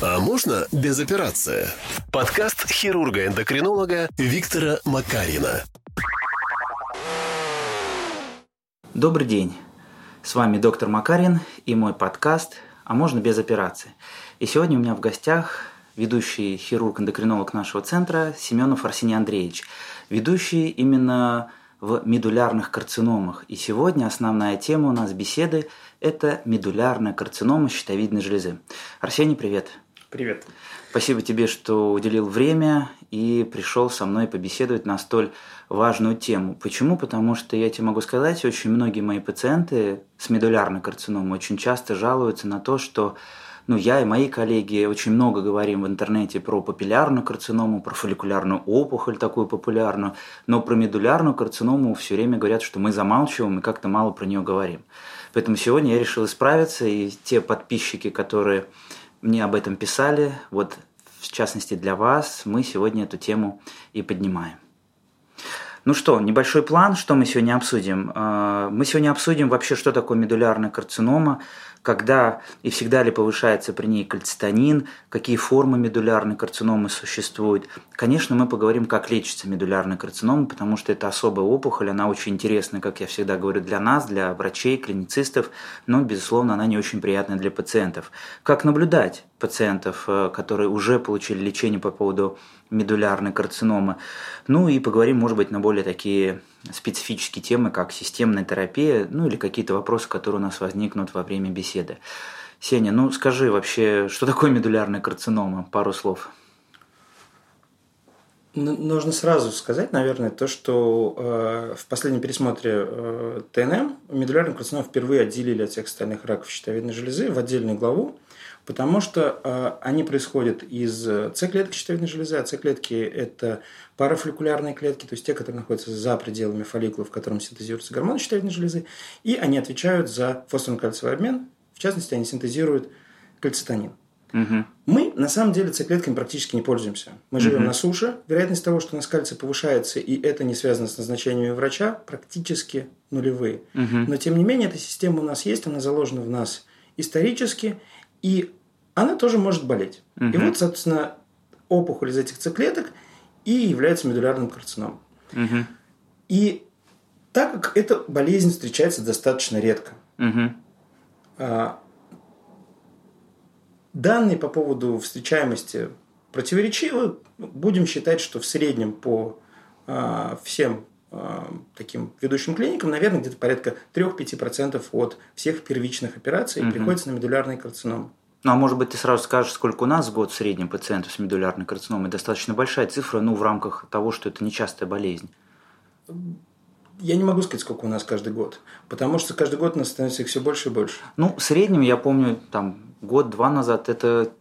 А можно без операции? Подкаст хирурга-эндокринолога Виктора Макарина. Добрый день. С вами доктор Макарин и мой подкаст «А можно без операции?». И сегодня у меня в гостях ведущий хирург-эндокринолог нашего центра Семенов Арсений Андреевич, ведущий именно в медулярных карциномах. И сегодня основная тема у нас беседы – это медулярная карцинома щитовидной железы. Арсений, привет. Привет. Спасибо тебе, что уделил время и пришел со мной побеседовать на столь важную тему. Почему? Потому что я тебе могу сказать, очень многие мои пациенты с медулярной карциномой очень часто жалуются на то, что ну, я и мои коллеги очень много говорим в интернете про папиллярную карциному, про фолликулярную опухоль такую популярную, но про медулярную карциному все время говорят, что мы замалчиваем и как-то мало про нее говорим. Поэтому сегодня я решил исправиться, и те подписчики, которые мне об этом писали, вот в частности для вас, мы сегодня эту тему и поднимаем. Ну что, небольшой план, что мы сегодня обсудим. А, мы сегодня обсудим вообще, что такое медулярная карцинома, когда и всегда ли повышается при ней кальцитонин, какие формы медулярной карциномы существуют. Конечно, мы поговорим, как лечится медулярная карцинома, потому что это особая опухоль, она очень интересна, как я всегда говорю, для нас, для врачей, клиницистов, но, безусловно, она не очень приятная для пациентов. Как наблюдать пациентов, э, которые уже получили лечение по поводу медулярной карциномы. Ну и поговорим, может быть, на более такие специфические темы, как системная терапия, ну или какие-то вопросы, которые у нас возникнут во время беседы. Сеня, ну скажи вообще, что такое медулярная карцинома? Пару слов. Нужно сразу сказать, наверное, то, что э, в последнем пересмотре э, ТНМ медулярную карциному впервые отделили от всех остальных раков щитовидной железы в отдельную главу, потому что э, они происходят из С-клетки щитовидной железы, а С-клетки – это парафолликулярные клетки, то есть те, которые находятся за пределами фолликула, в котором синтезируются гормоны щитовидной железы, и они отвечают за фосфорно-кальциевый обмен, в частности, они синтезируют кальцитонин. Угу. Мы на самом деле циклетками практически не пользуемся. Мы живем угу. на суше. Вероятность того, что у нас кальций повышается, и это не связано с назначениями врача, практически нулевые. Угу. Но тем не менее, эта система у нас есть, она заложена в нас исторически, и она тоже может болеть. Угу. И вот, собственно, опухоль из этих циклеток и является медулярным карциномом. Угу. И так как эта болезнь встречается достаточно редко, угу. Данные по поводу встречаемости противоречивы. Будем считать, что в среднем по э, всем э, таким ведущим клиникам, наверное, где-то порядка 3-5% от всех первичных операций угу. приходится на медулярный карцином. Ну, а может быть, ты сразу скажешь, сколько у нас в год в среднем пациентов с медулярной карциномой? Достаточно большая цифра, ну, в рамках того, что это нечастая болезнь. Я не могу сказать, сколько у нас каждый год, потому что каждый год у нас становится их все больше и больше. Ну, в среднем, я помню, там, год-два назад эта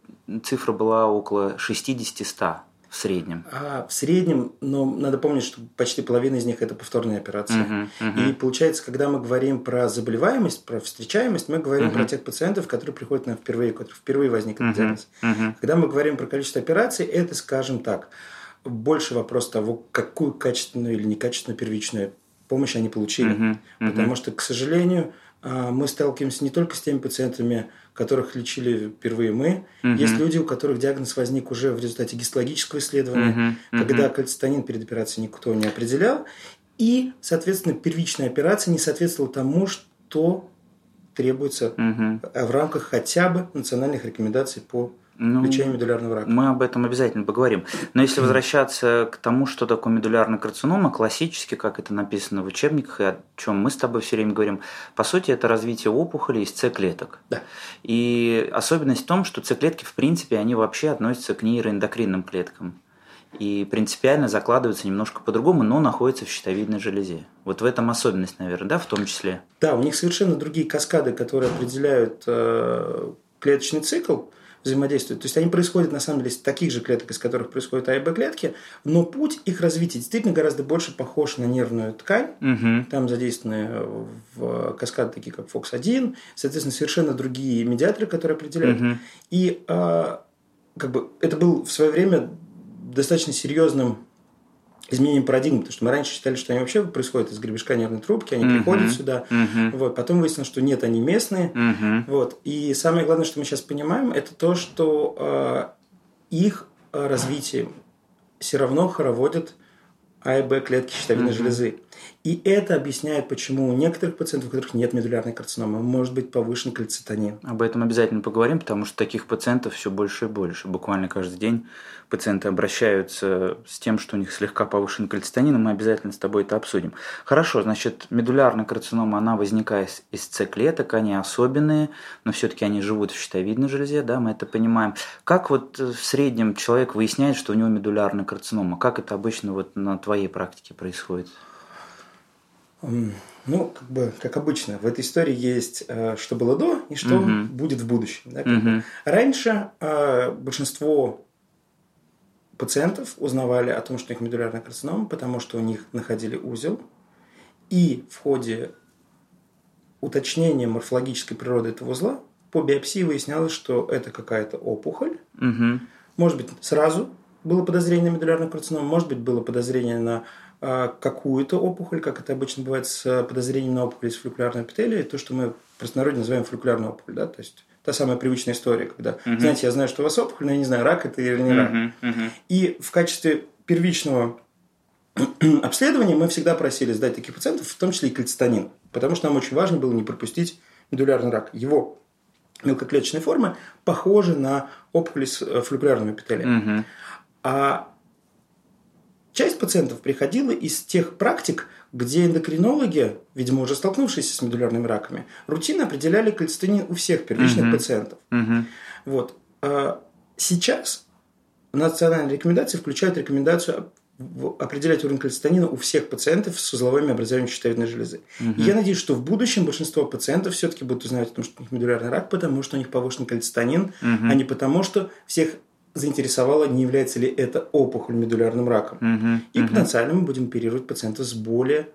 цифра была около 60-100 в среднем. А, в среднем, но надо помнить, что почти половина из них это повторные операции. Uh-huh, uh-huh. И получается, когда мы говорим про заболеваемость, про встречаемость, мы говорим uh-huh. про тех пациентов, которые приходят нам впервые, которые впервые возник этот uh-huh. диагноз. Uh-huh. Когда мы говорим про количество операций, это, скажем так, больше вопрос того, какую качественную или некачественную первичную помощь они получили. Uh-huh. Uh-huh. Потому что, к сожалению, мы сталкиваемся не только с теми пациентами, которых лечили впервые мы. Угу. Есть люди, у которых диагноз возник уже в результате гистологического исследования, угу. когда кальцитонин перед операцией никто не определял. И, соответственно, первичная операция не соответствовала тому, что требуется угу. в рамках хотя бы национальных рекомендаций по ну, лечение медулярного рака. Мы об этом обязательно поговорим. Но если возвращаться к тому, что такое медулярная карцинома, классически, как это написано в учебниках, и о чем мы с тобой все время говорим, по сути, это развитие опухоли из С-клеток. Да. И особенность в том, что С-клетки, в принципе, они вообще относятся к нейроэндокринным клеткам. И принципиально закладываются немножко по-другому, но находятся в щитовидной железе. Вот в этом особенность, наверное, да, в том числе. Да, у них совершенно другие каскады, которые определяют э, клеточный цикл взаимодействуют. То есть они происходят на самом деле из таких же клеток, из которых происходят А и Б клетки, но путь их развития действительно гораздо больше похож на нервную ткань. Угу. Там задействованы в каскады такие, как FOX1, соответственно, совершенно другие медиаторы, которые определяют. Угу. И а, как бы это был в свое время достаточно серьезным изменением парадигмы, потому что мы раньше считали, что они вообще происходят из гребешка нервной трубки, они uh-huh. приходят сюда, uh-huh. вот, потом выяснилось, что нет, они местные, uh-huh. вот, и самое главное, что мы сейчас понимаем, это то, что э, их развитие все равно хороводят А и Б клетки щитовидной uh-huh. железы. И это объясняет, почему у некоторых пациентов, у которых нет медулярной карциномы, может быть повышен кальцитонин. Об этом обязательно поговорим, потому что таких пациентов все больше и больше. Буквально каждый день пациенты обращаются с тем, что у них слегка повышен кальцитонин, и мы обязательно с тобой это обсудим. Хорошо, значит, медулярная карцинома, она возникает из С-клеток, они особенные, но все-таки они живут в щитовидной железе, да, мы это понимаем. Как вот в среднем человек выясняет, что у него медулярная карцинома? Как это обычно вот на твоей практике происходит? Ну, как бы, как обычно, в этой истории есть, э, что было до и что угу. будет в будущем. Да, как угу. бы. Раньше э, большинство пациентов узнавали о том, что у них медулярная карцинома, потому что у них находили узел, и в ходе уточнения морфологической природы этого узла по биопсии выяснялось, что это какая-то опухоль. Угу. Может быть, сразу было подозрение на медулярную карциному, может быть, было подозрение на а, какую-то опухоль, как это обычно бывает с подозрением на опухоль из фолликулярной эпителия, то, что мы в простонародье называем фолликулярной опухоль, да, то есть та самая привычная история, когда, uh-huh. знаете, я знаю, что у вас опухоль, но я не знаю, рак это или не рак. Uh-huh. Uh-huh. И в качестве первичного обследования мы всегда просили сдать таких пациентов, в том числе и кальцитонин, потому что нам очень важно было не пропустить медулярный рак. Его мелкоклеточные формы похожи на опухоли с э, фолликулярным эпителием. Uh-huh. А Часть пациентов приходила из тех практик, где эндокринологи, видимо, уже столкнувшиеся с медулярными раками, рутинно определяли кальцитонин у всех первичных угу. пациентов. Угу. Вот. А сейчас национальные рекомендации включают рекомендацию определять уровень кальцитонина у всех пациентов с узловыми образованиями щитовидной железы. Угу. И я надеюсь, что в будущем большинство пациентов все-таки будут узнавать о том, что у них медулярный рак, потому что у них повышен кальцитонин, угу. а не потому, что всех заинтересовало, не является ли это опухоль медулярным раком. Угу, и угу. потенциально мы будем оперировать пациентов с более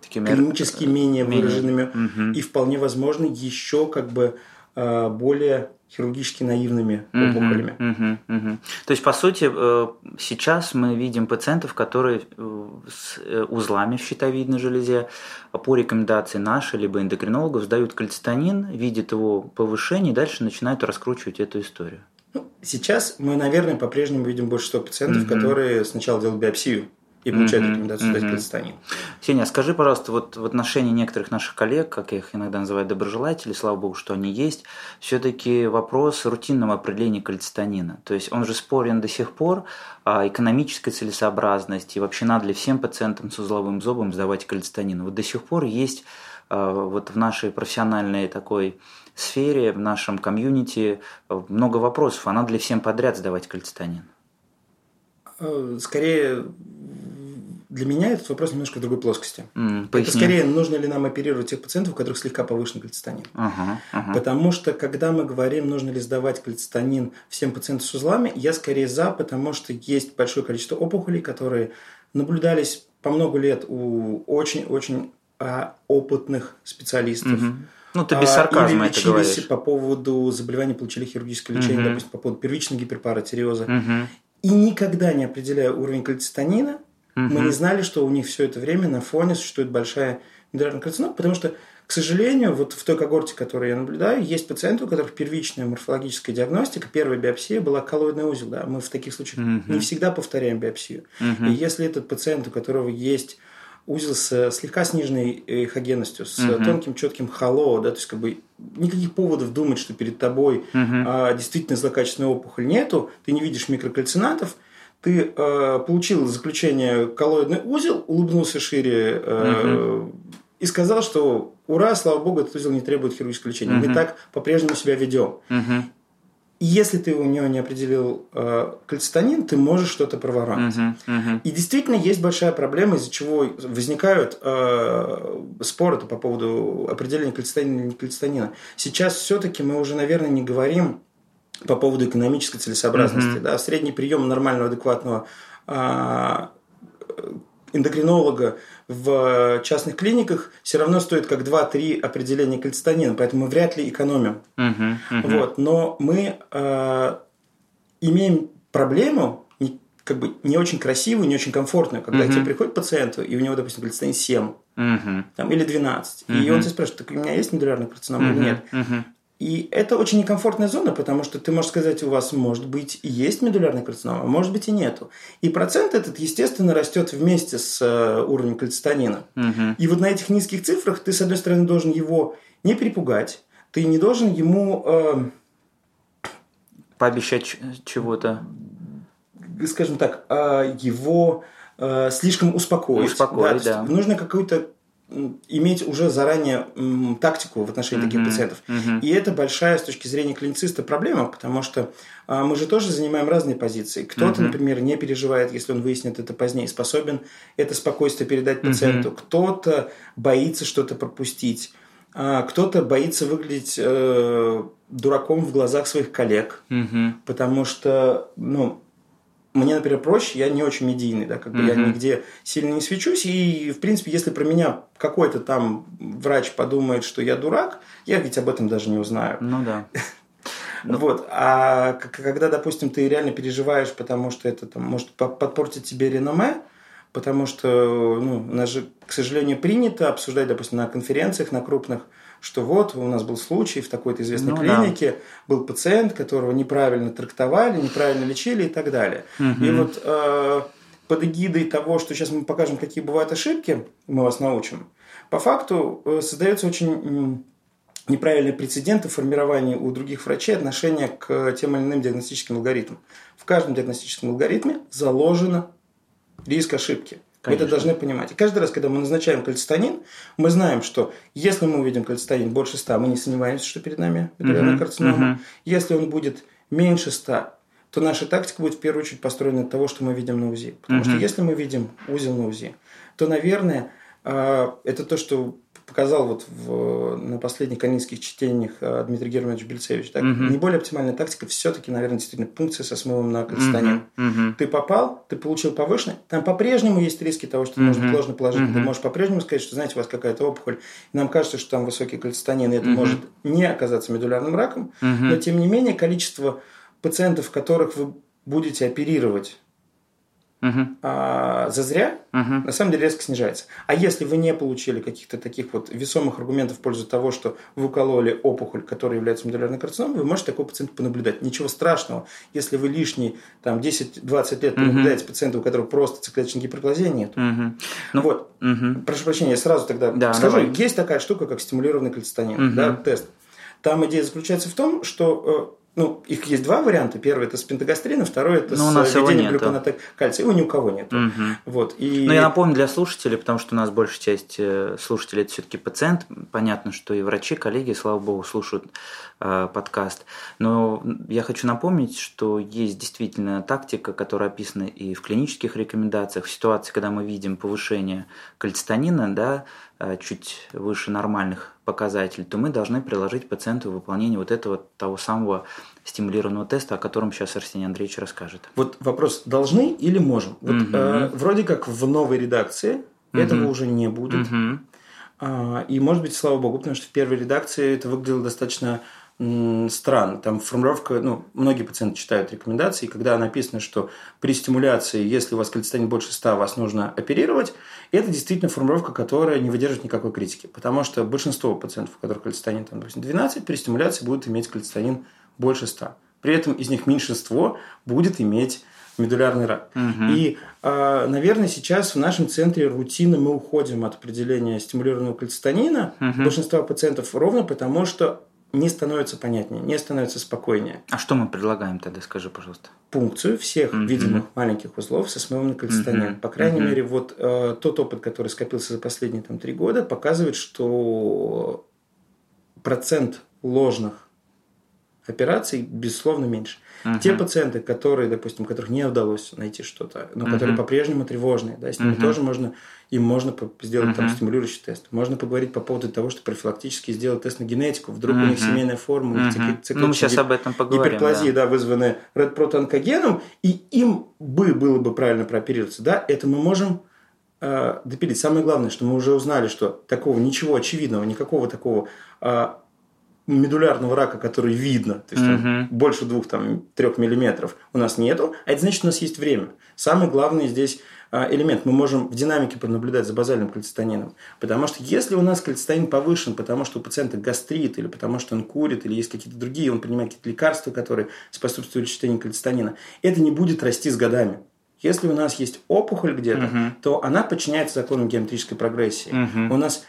Такими клинически менее, менее выраженными угу. и вполне возможно еще как бы а, более хирургически наивными опухолями. uh uh То есть, по сути, э, сейчас мы видим пациентов, которые э, с э, узлами в щитовидной железе по рекомендации нашей либо эндокринологов сдают кальцитонин, видят его повышение и дальше начинают раскручивать эту историю. Ну, сейчас мы, наверное, по-прежнему видим больше 100 пациентов, mm-hmm. которые сначала делают биопсию и получают mm-hmm. рекомендацию mm-hmm. кальцитонин. Сеня, скажи, пожалуйста, вот в отношении некоторых наших коллег, как их иногда называю доброжелатели, слава богу, что они есть, все-таки вопрос рутинного определения кальцитонина. То есть он же спорен до сих пор о экономической целесообразности, и вообще надо ли всем пациентам с узловым зобом сдавать кальцитонин. Вот до сих пор есть а, вот в нашей профессиональной такой сфере, в нашем комьюнити много вопросов, а надо ли всем подряд сдавать кальцитонин? Э, скорее, для меня этот вопрос немножко в другой плоскости. Mm, это скорее, нужно ли нам оперировать тех пациентов, у которых слегка повышен кальцитонин. Uh-huh, uh-huh. Потому что, когда мы говорим, нужно ли сдавать кальцитонин всем пациентам с узлами, я скорее за, потому что есть большое количество опухолей, которые наблюдались по много лет у очень-очень а, опытных специалистов. Uh-huh ну, ты без сарказма Или это говоришь. по поводу заболевания, получили хирургическое лечение, угу. допустим, по поводу первичной гиперпаратиреоза. Угу. И никогда не определяя уровень кальцитонина, угу. мы не знали, что у них все это время на фоне существует большая медулярная карцинома, потому что, к сожалению, вот в той когорте, которую я наблюдаю, есть пациенты, у которых первичная морфологическая диагностика, первая биопсия была коллоидный узел. Да? Мы в таких случаях угу. не всегда повторяем биопсию. Угу. И если этот пациент, у которого есть узел с слегка сниженной эхогенностью, с угу. тонким четким хало, да, то есть как бы никаких поводов думать, что перед тобой угу. а, действительно злокачественная опухоль нету, ты не видишь микрокальцинатов, ты э, получил заключение коллоидный узел, улыбнулся шире э, угу. и сказал, что ура, слава богу, этот узел не требует хирургического лечения. Угу. Мы так по-прежнему себя ведем. Угу. И если ты у нее не определил э, кальцитонин, ты можешь что-то проворонить. Uh-huh, uh-huh. И действительно есть большая проблема, из-за чего возникают э, споры по поводу определения кальцитонина или не кальцитонина. Сейчас все-таки мы уже, наверное, не говорим по поводу экономической целесообразности. Uh-huh. Да? Средний прием нормального, адекватного э, эндокринолога в частных клиниках все равно стоит как 2-3 определения кальцитонина, поэтому мы вряд ли экономим. Uh-huh, uh-huh. Вот. Но мы э, имеем проблему, как бы не очень красивую, не очень комфортную, когда угу. тебе приходит пациент, и у него, допустим, холецистеин 7 угу. там, или 12, угу. и он тебя спрашивает, так у меня есть медулярная карцинома угу. или нет? Угу. И это очень некомфортная зона, потому что ты можешь сказать, у вас может быть и есть медулярная карцинома, а может быть и нету. И процент этот, естественно, растет вместе с э, уровнем кальцитонина. Угу. И вот на этих низких цифрах ты, с одной стороны, должен его не перепугать, ты не должен ему... Э, Пообещать чего-то. Скажем так, э, его э, слишком успокоить. Успокоить, да. да. Нужно какую-то иметь уже заранее м, тактику в отношении uh-huh, таких пациентов. Uh-huh. И это большая с точки зрения клинициста проблема, потому что а, мы же тоже занимаем разные позиции. Кто-то, uh-huh. например, не переживает, если он выяснит это позднее, способен это спокойствие передать пациенту. Uh-huh. Кто-то боится что-то пропустить. А, кто-то боится выглядеть э, дураком в глазах своих коллег, uh-huh. потому что, ну, мне, например, проще, я не очень медийный, да, как бы mm-hmm. я нигде сильно не свечусь, и, в принципе, если про меня какой-то там врач подумает, что я дурак, я ведь об этом даже не узнаю. Ну да. Ну... Вот. А когда, допустим, ты реально переживаешь, потому что это там, может подпортить тебе реноме, потому что ну, у нас же, к сожалению, принято обсуждать, допустим, на конференциях, на крупных, что вот у нас был случай в такой-то известной ну, клинике, да. был пациент, которого неправильно трактовали, неправильно лечили и так далее. Угу. И вот э, под эгидой того, что сейчас мы покажем, какие бывают ошибки, мы вас научим, по факту э, создается очень неправильные прецеденты формирования у других врачей отношения к тем или иным диагностическим алгоритмам. В каждом диагностическом алгоритме заложено риск ошибки. Конечно. Мы это должны понимать. И каждый раз, когда мы назначаем кальцитонин, мы знаем, что если мы увидим кальцитонин больше 100, мы не сомневаемся, что перед нами медулярная uh-huh. карцинома. Uh-huh. Если он будет меньше 100, то наша тактика будет в первую очередь построена от того, что мы видим на УЗИ. Потому uh-huh. что если мы видим узел на УЗИ, то, наверное, а, это то, что показал вот в, на последних канинских чтениях э, Дмитрий Германович Бельцевич. Так? Угу. Не более оптимальная тактика все-таки, наверное, действительно пункция со смывом на кальцитонин. Угу. Ты попал, ты получил повышенный, там по-прежнему есть риски того, что угу. может ложно положить. Угу. Ты можешь по-прежнему сказать, что, знаете, у вас какая-то опухоль. Нам кажется, что там высокий кальцитонин, и это угу. может не оказаться медулярным раком. Угу. Но, тем не менее, количество пациентов, которых вы будете оперировать угу. а, зазря, угу. на самом деле резко снижается. А если вы не получили каких-то таких вот весомых аргументов в пользу того, что вы укололи опухоль, которая является медулярной карциномой, вы можете такого пациента понаблюдать. Ничего страшного, если вы лишние там, 10-20 лет понаблюдаете угу. пациента, у которого просто циклеточной гиперплазии нет. Угу. Ну, вот. Угу. Прошу прощения, я сразу тогда да, скажу. Давай. Есть такая штука, как стимулированный кальцитонин, угу. да, тест. Там идея заключается в том, что э, ну, их есть два варианта. Первый это с пентагастрина, второй это Но ну, с введением глюконата кальция. Его ни у кого нет. Угу. Вот, и... Но я напомню для слушателей, потому что у нас большая часть э, слушателей это все-таки пациент. Понятно, что и врачи, коллеги, слава богу, слушают э, подкаст. Но я хочу напомнить, что есть действительно тактика, которая описана и в клинических рекомендациях, в ситуации, когда мы видим повышение кальцитонина, да, Э, чуть выше нормальных показателей, то мы должны приложить пациенту выполнение вот этого того самого стимулированного теста, о котором сейчас Арсений Андреевич расскажет. Вот вопрос, должны или можем? Вот, угу. э, вроде как в новой редакции угу. этого уже не будет. Угу. А, и может быть, слава богу, потому что в первой редакции это выглядело достаточно странно. Там формулировка, ну, многие пациенты читают рекомендации, когда написано, что при стимуляции, если у вас кальцитонин больше 100, вас нужно оперировать, это действительно формулировка, которая не выдержит никакой критики. Потому что большинство пациентов, у которых кальцитонин там, допустим, 12, при стимуляции будут иметь кальцитонин больше 100. При этом из них меньшинство будет иметь медулярный рак. Угу. И, а, наверное, сейчас в нашем центре рутины мы уходим от определения стимулированного кальцитонина угу. большинства пациентов ровно потому, что не становится понятнее, не становится спокойнее. А что мы предлагаем тогда, скажи, пожалуйста? Пункцию всех mm-hmm. видимых маленьких узлов со смывом на кальцитонин. Mm-hmm. По крайней mm-hmm. мере, вот э, тот опыт, который скопился за последние там, три года, показывает, что процент ложных операций, безусловно, меньше. Uh-huh. Те пациенты, которые, допустим, которых не удалось найти что-то, но uh-huh. которые по-прежнему тревожные, да, с ними uh-huh. тоже можно, им можно сделать uh-huh. там стимулирующий тест. Можно поговорить по поводу того, что профилактически сделать тест на генетику. Вдруг uh-huh. у них семейная форма, у них uh-huh. ну, мы сейчас об этом поговорим, гиперплазия, да. да, вызванная редпротоонкогеном, и им бы было бы правильно прооперироваться, да, это мы можем э, допилить. Самое главное, что мы уже узнали, что такого ничего очевидного, никакого такого э, медулярного рака, который видно, то есть там, больше двух там трех миллиметров, у нас нету, а это значит, у нас есть время. Самый главный здесь а, элемент. Мы можем в динамике понаблюдать за базальным кальцитонином. Потому что если у нас кальцитонин повышен, потому что у пациента гастрит, или потому что он курит, или есть какие-то другие, он принимает какие-то лекарства, которые способствуют чтению кальцитонина, это не будет расти с годами. Если у нас есть опухоль где-то, угу. то она подчиняется законам геометрической прогрессии. Угу. У нас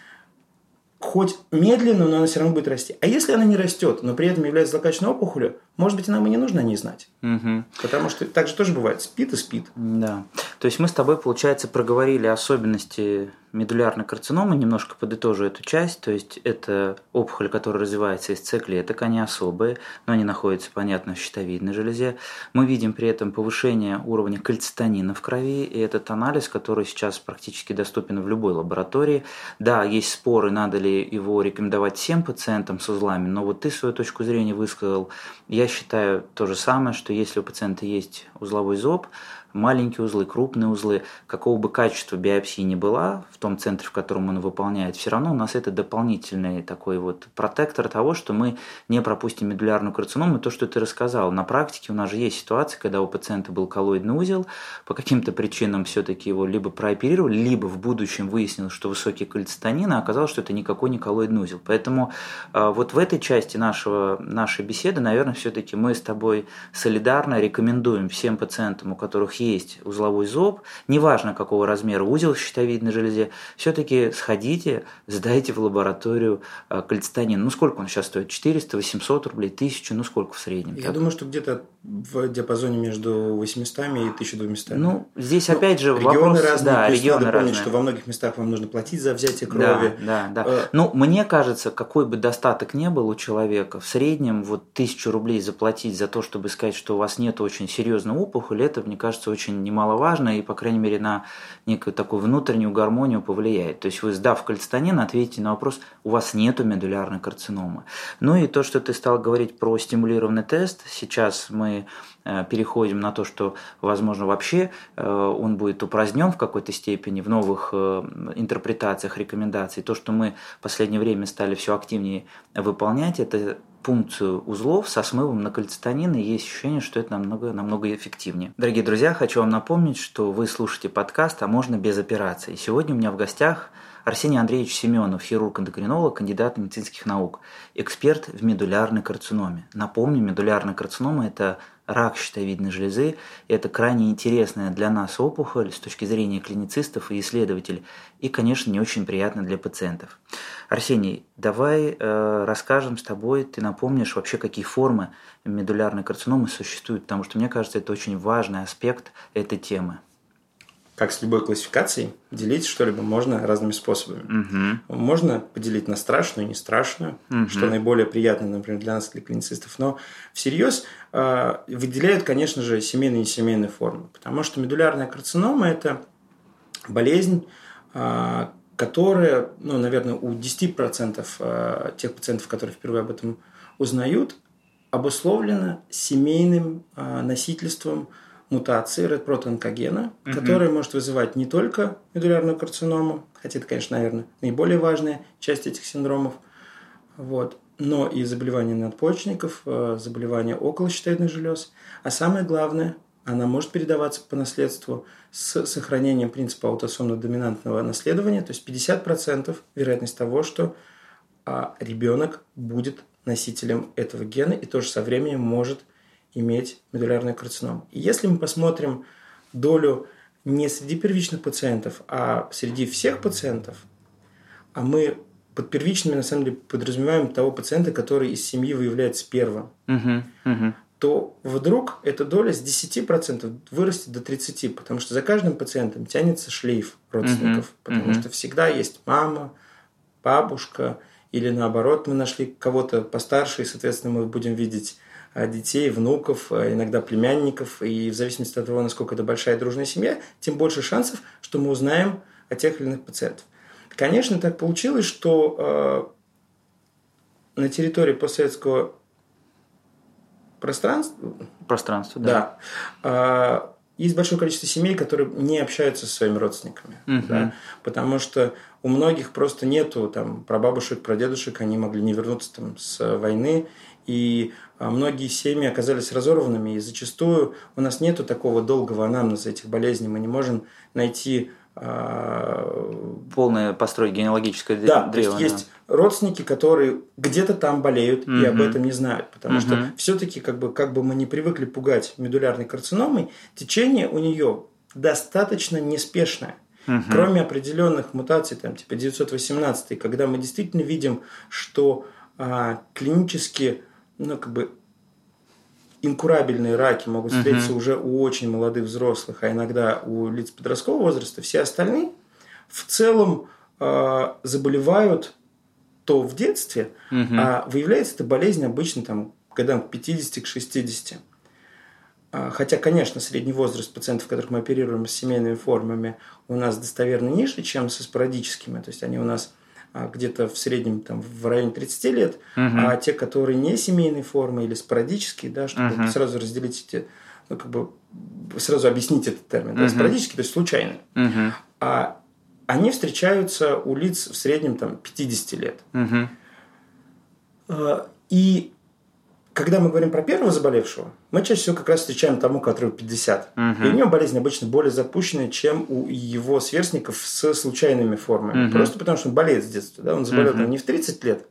хоть медленно, но она все равно будет расти. А если она не растет, но при этом является злокачественной опухолью, может быть, нам и не нужно о ней знать. Угу. Потому что так же тоже бывает. Спит и спит. Да. То есть мы с тобой, получается, проговорили особенности медулярной карциномы, немножко подытожу эту часть, то есть это опухоль, которая развивается из С-клеток, они особые, но они находятся, понятно, в щитовидной железе. Мы видим при этом повышение уровня кальцитонина в крови, и этот анализ, который сейчас практически доступен в любой лаборатории. Да, есть споры, надо ли его рекомендовать всем пациентам с узлами, но вот ты свою точку зрения высказал. Я считаю то же самое, что если у пациента есть узловой зоб, маленькие узлы, крупные узлы, какого бы качества биопсии ни была в том центре, в котором он выполняет, все равно у нас это дополнительный такой вот протектор того, что мы не пропустим медулярную карциному. То, что ты рассказал, на практике у нас же есть ситуация, когда у пациента был коллоидный узел, по каким-то причинам все-таки его либо прооперировали, либо в будущем выяснилось, что высокий кальцитонин, а оказалось, что это никакой не коллоидный узел. Поэтому э, вот в этой части нашего, нашей беседы, наверное, все-таки мы с тобой солидарно рекомендуем всем пациентам, у которых есть узловой зоб, неважно какого размера узел в щитовидной железе, все-таки сходите, сдайте в лабораторию э, кальцитонин. Ну, сколько он сейчас стоит? 400, 800 рублей, 1000, ну, сколько в среднем? Я так? думаю, что где-то в диапазоне между 800 и 1200. Ну, здесь ну, опять же регионы вопрос... разные, да, регионы надо разные. помнить, что во многих местах вам нужно платить за взятие крови. Да, да, да. Э... Ну, мне кажется, какой бы достаток не был у человека, в среднем вот тысячу рублей заплатить за то, чтобы сказать, что у вас нет очень серьезной опухоли, это, мне кажется, очень немаловажно и, по крайней мере, на некую такую внутреннюю гармонию повлияет. То есть вы, сдав кальцитонин, ответите на вопрос, у вас нету медулярной карциномы. Ну и то, что ты стал говорить про стимулированный тест, сейчас мы Э, переходим на то, что, возможно, вообще э, он будет упразднен в какой-то степени в новых э, интерпретациях рекомендаций. То, что мы в последнее время стали все активнее выполнять, это пункцию узлов со смывом на кальцитонин, и есть ощущение, что это намного, намного эффективнее. Дорогие друзья, хочу вам напомнить, что вы слушаете подкаст «А можно без операции». Сегодня у меня в гостях Арсений Андреевич Семенов, хирург-эндокринолог, кандидат медицинских наук, эксперт в медулярной карциноме. Напомню, медулярная карцинома – это рак щитовидной железы. Это крайне интересная для нас опухоль с точки зрения клиницистов и исследователей. И, конечно, не очень приятно для пациентов. Арсений, давай э, расскажем с тобой, ты напомнишь вообще, какие формы медулярной карциномы существуют, потому что мне кажется, это очень важный аспект этой темы как с любой классификацией, делить что-либо можно разными способами. Угу. Можно поделить на страшную и не страшную, угу. что наиболее приятно, например, для нас, для клиницистов. Но всерьез э, выделяют, конечно же, семейные и несемейные формы. Потому что медулярная карцинома – это болезнь, э, которая, ну, наверное, у 10% э, тех пациентов, которые впервые об этом узнают, обусловлена семейным э, носительством – мутации редпротоонкогена, угу. которая может вызывать не только медулярную карциному, хотя это, конечно, наверное, наиболее важная часть этих синдромов, вот, но и заболевания надпочечников, э, заболевания около щитовидных желез. А самое главное, она может передаваться по наследству с сохранением принципа аутосомно-доминантного наследования, то есть 50% вероятность того, что а, ребенок будет носителем этого гена и тоже со временем может иметь медулярный карцином. И если мы посмотрим долю не среди первичных пациентов, а среди всех пациентов, а мы под первичными на самом деле подразумеваем того пациента, который из семьи выявляется первым, uh-huh, uh-huh. то вдруг эта доля с 10% вырастет до 30%, потому что за каждым пациентом тянется шлейф родственников, uh-huh, потому uh-huh. что всегда есть мама, бабушка, или наоборот мы нашли кого-то постарше, и, соответственно, мы будем видеть детей, внуков, э, иногда племянников. И в зависимости от того, насколько это большая дружная семья, тем больше шансов, что мы узнаем о тех или иных пациентах. Конечно, так получилось, что э, на территории постсоветского пространства... Пространства, да. да есть большое количество семей, которые не общаются со своими родственниками, Мгм. да, потому что у многих просто нету там прабабушек, прадедушек, они могли не вернуться там с войны, и а, многие семьи оказались разорванными, и зачастую у нас нету такого долгого анамнеза этих болезней, мы не можем найти а, Полное построить генеалогическое дре- да, то древо. есть есть родственники, которые где-то там болеют и об этом не знают, потому что Мгм. все-таки как бы как бы мы не привыкли пугать медулярной карциномой, течение у нее достаточно неспешное. Мгм. Кроме определенных мутаций, там, типа 918, когда мы действительно видим, что а, клинически, ну, как бы, инкурабельные раки могут встретиться уже у очень молодых взрослых, а иногда у лиц подросткового возраста, все остальные в целом а, заболевают то в детстве, Мгм. а выявляется эта болезнь обычно там, годам к 50 к 60. А, Хотя, конечно, средний возраст пациентов, которых мы оперируем с семейными формами, у нас достоверно ниже, чем со спорадическими. То есть они у нас где-то в среднем там, в районе 30 лет, Мгм. а те, которые не семейной формы или спорадические, да, чтобы Мгм. сразу разделить эти, ну, как бы сразу объяснить этот термин. Да, Мгм. спорадические, то есть случайные. Мгм. А они встречаются у лиц в среднем там, 50 лет. А, И когда мы говорим про первого заболевшего, мы чаще всего как раз встречаем тому, которому 50. Мгм. И у него болезнь обычно более запущенная, чем у его сверстников с случайными формами. Мгм. Просто потому, что он болеет с детства. Да? Он заболел Мгм. там не в 30 лет,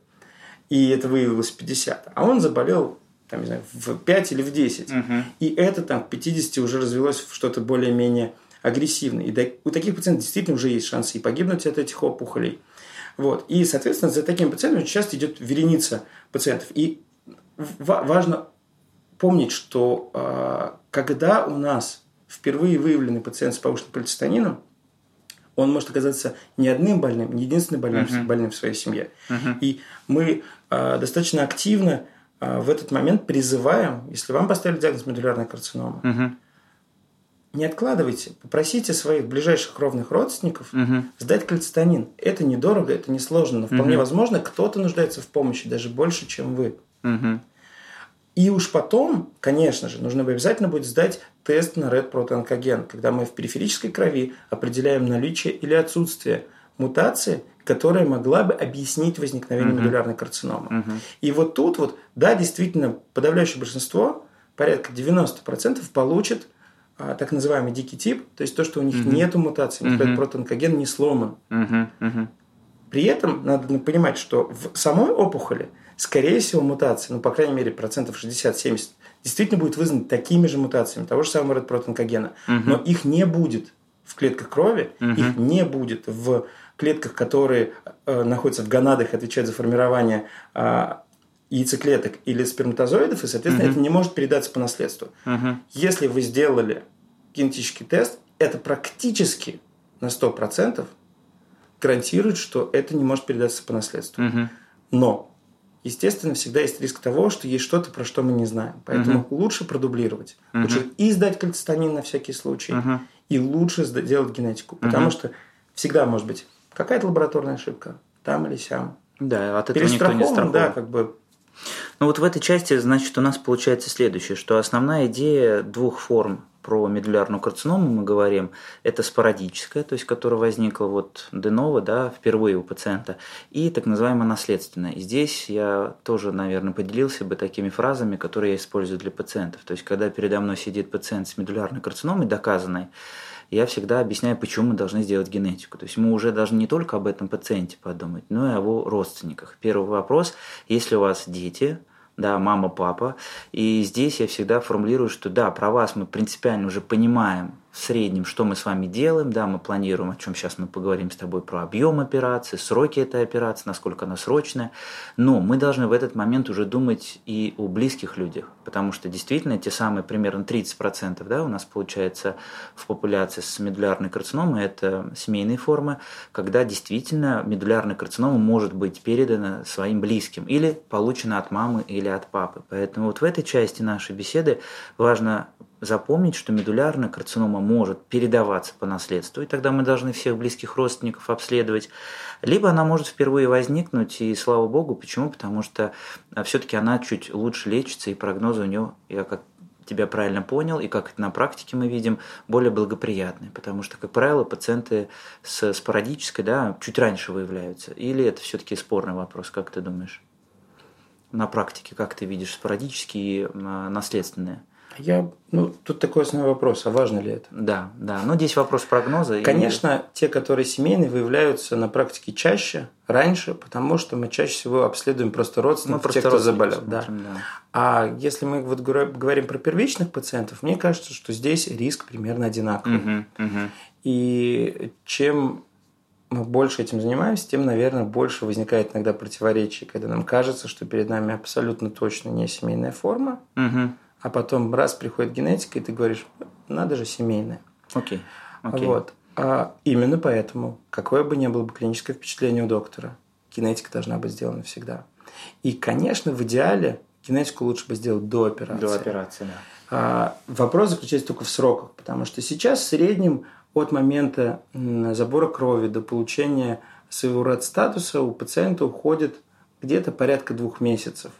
и это выявилось в 50, а он заболел там, не знаю, в 5 или в 10. Мгм. И это там к 50 уже развелось в что-то более-менее агрессивное. И у таких пациентов действительно уже есть шансы и погибнуть от этих опухолей. Вот. И, соответственно, за такими пациентами часто идет вереница пациентов. И ва- важно помнить, что а, когда у нас впервые выявленный пациент с повышенным полицитонином, он может оказаться не одним больным, не единственным больным, Мгм. больным в своей семье. Мгм. И мы а, достаточно активно а, в этот момент призываем, если вам поставили диагноз медулярная карцинома, Мгм. не откладывайте, попросите своих ближайших кровных родственников Мгм. сдать кальцитонин. Это недорого, это несложно, но вполне Мгм. возможно, кто-то нуждается в помощи даже больше, чем вы. Мгм. И уж потом, конечно же, нужно обязательно будет сдать тест на red протоонкоген, когда мы в периферической крови определяем наличие или отсутствие мутации, которая могла бы объяснить возникновение Мгм. медулярной карциномы. Мгм. И вот тут вот, да, действительно, подавляющее большинство, порядка 90% получит а, так называемый дикий тип, то есть то, что у них Мгм. нету мутации, Мгм. red протоонкоген не сломан. Мгм. Мгм. При этом надо понимать, что в самой опухоли, скорее всего, мутации, ну, по крайней мере, процентов 60-70, действительно будет вызваны такими же мутациями, того же самого red-протонкогена. Мгм. Но их не будет в клетках крови, Мгм. их не будет в клетках, которые э, находятся в гонадах отвечают за формирование а, яйцеклеток или сперматозоидов, и, соответственно, Мгм. это не может передаться по наследству. Мгм. Если вы сделали генетический тест, это практически на 100% гарантирует, что это не может передаться по наследству. Мгм. Но, естественно, всегда есть риск того, что есть что-то, про что мы не знаем. Поэтому Мгм. лучше продублировать. Мгм. Лучше и сдать кальцитонин на всякий случай, Мгм. и лучше сда- делать генетику. Потому Мгм. что всегда может быть какая-то лабораторная ошибка, там или сям. Да, от этого никто не страхован. да, как бы Ну вот в этой части, значит, у нас получается следующее, что основная идея двух форм про медулярную карциному мы говорим, это спорадическая, то есть которая возникла вот деново, да, впервые у пациента, и так называемая наследственная. И здесь я тоже, наверное, поделился бы такими фразами, которые я использую для пациентов. То есть когда передо мной сидит пациент с медулярной карциномой доказанной, я всегда объясняю, почему мы должны сделать генетику. То есть мы уже должны не только об этом пациенте подумать, но и о его родственниках. Первый вопрос, если у вас дети, да, мама, папа, и здесь я всегда формулирую, что да, про вас мы принципиально уже понимаем в среднем, что мы с вами делаем, да, мы планируем, о чем сейчас мы поговорим с тобой, про объем операции, сроки этой операции, насколько она срочная, но мы должны в этот момент уже думать и о близких людях, потому что действительно те самые примерно 30% да, у нас получается в популяции с медулярной карциномой, это семейные формы, когда действительно медулярная карцинома может быть передана своим близким или получена от мамы или от папы. Поэтому вот в этой части нашей беседы важно запомнить, что медулярная карцинома может передаваться по наследству, и тогда мы должны всех близких родственников обследовать. Либо она может впервые возникнуть, и слава богу, почему? Потому что все-таки она чуть лучше лечится, и прогнозы у нее, я как тебя правильно понял, и как на практике мы видим, более благоприятный. Потому что, как правило, пациенты с спорадической, да, чуть раньше выявляются. Или это все-таки спорный вопрос, как ты думаешь? На практике, как ты видишь спорадические и а, наследственные? Я, ну, тут такой основной вопрос, а важно ли это? Да, да. Но здесь вопрос прогноза. Конечно, и... те, которые семейные, выявляются на практике чаще, раньше, потому что мы чаще всего обследуем просто родственников, мы тех, кто заболел. Смотрим, да. Да. А если мы вот говорим про первичных пациентов, мне кажется, что здесь риск примерно одинаковый. Угу, угу. И чем мы больше этим занимаемся, тем, наверное, больше возникает иногда противоречий, когда нам кажется, что перед нами абсолютно точно не семейная форма, угу а потом раз приходит генетика, и ты говоришь, надо же семейное. Окей. Okay. Okay. Вот. А именно поэтому, какое бы ни было бы клиническое впечатление у доктора, генетика должна быть сделана всегда. И, конечно, в идеале генетику лучше бы сделать до операции. До операции, да. А, вопрос заключается только в сроках, потому что сейчас в среднем от момента забора крови до получения своего рад-статуса у пациента уходит где-то порядка двух месяцев.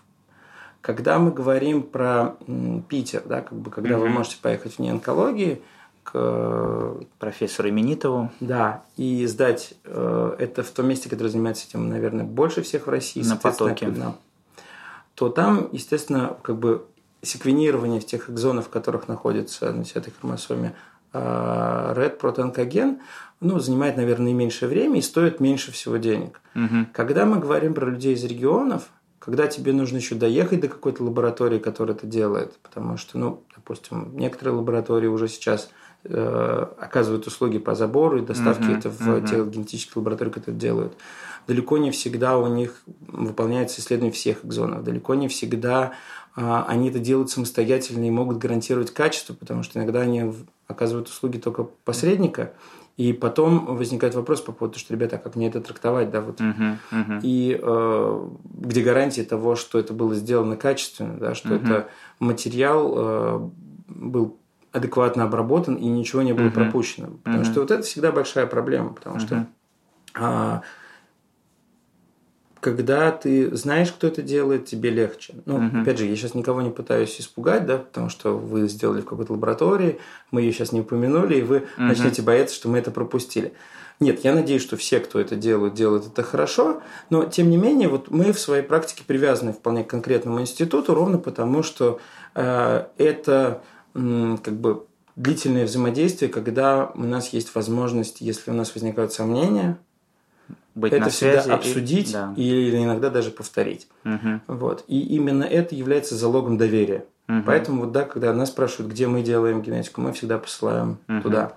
Когда мы говорим про Питер, да, как бы, когда угу. вы можете поехать вне онкологии к профессору Именитову. Да, и сдать э, это в том месте, которое занимается этим, наверное, больше всех в России. На потоке. Да, то там, естественно, как бы секвенирование в тех экзонов, в которых находится на этой хромосоме э, red протоонкоген, ну, занимает, наверное, меньшее время и стоит меньше всего денег. Угу. Когда мы говорим про людей из регионов, когда тебе нужно еще доехать до какой-то лаборатории, которая это делает, потому что, ну, допустим, некоторые лаборатории уже сейчас э, оказывают услуги по забору и доставке uh-huh, это в uh-huh. те генетические лаборатории, которые это делают. Далеко не всегда у них выполняется исследование всех экзонов, далеко не всегда э, они это делают самостоятельно и могут гарантировать качество, потому что иногда они оказывают услуги только посредника, и потом возникает вопрос по поводу, что, ребята, а как мне это трактовать, да, вот. Uh-huh, uh-huh. И э, где гарантия того, что это было сделано качественно, да, что uh-huh. это материал э, был адекватно обработан и ничего не было uh-huh. пропущено. Потому uh-huh. что вот это всегда большая проблема, потому uh-huh. что а, когда ты знаешь, кто это делает, тебе легче. Ну, uh-huh. опять же, я сейчас никого не пытаюсь испугать, да, потому что вы сделали в какой-то лаборатории, мы ее сейчас не упомянули, и вы uh-huh. начнете бояться, что мы это пропустили. Нет, я надеюсь, что все, кто это делают, делают это хорошо, но тем не менее, вот мы в своей практике привязаны вполне к конкретному институту, ровно потому, что э, это э, как бы длительное взаимодействие, когда у нас есть возможность, если у нас возникают сомнения, быть это на связи всегда обсудить и, да. или иногда даже повторить. Угу. Вот. И именно это является залогом доверия. Угу. Поэтому, вот, да, когда нас спрашивают, где мы делаем генетику, мы всегда посылаем угу. туда.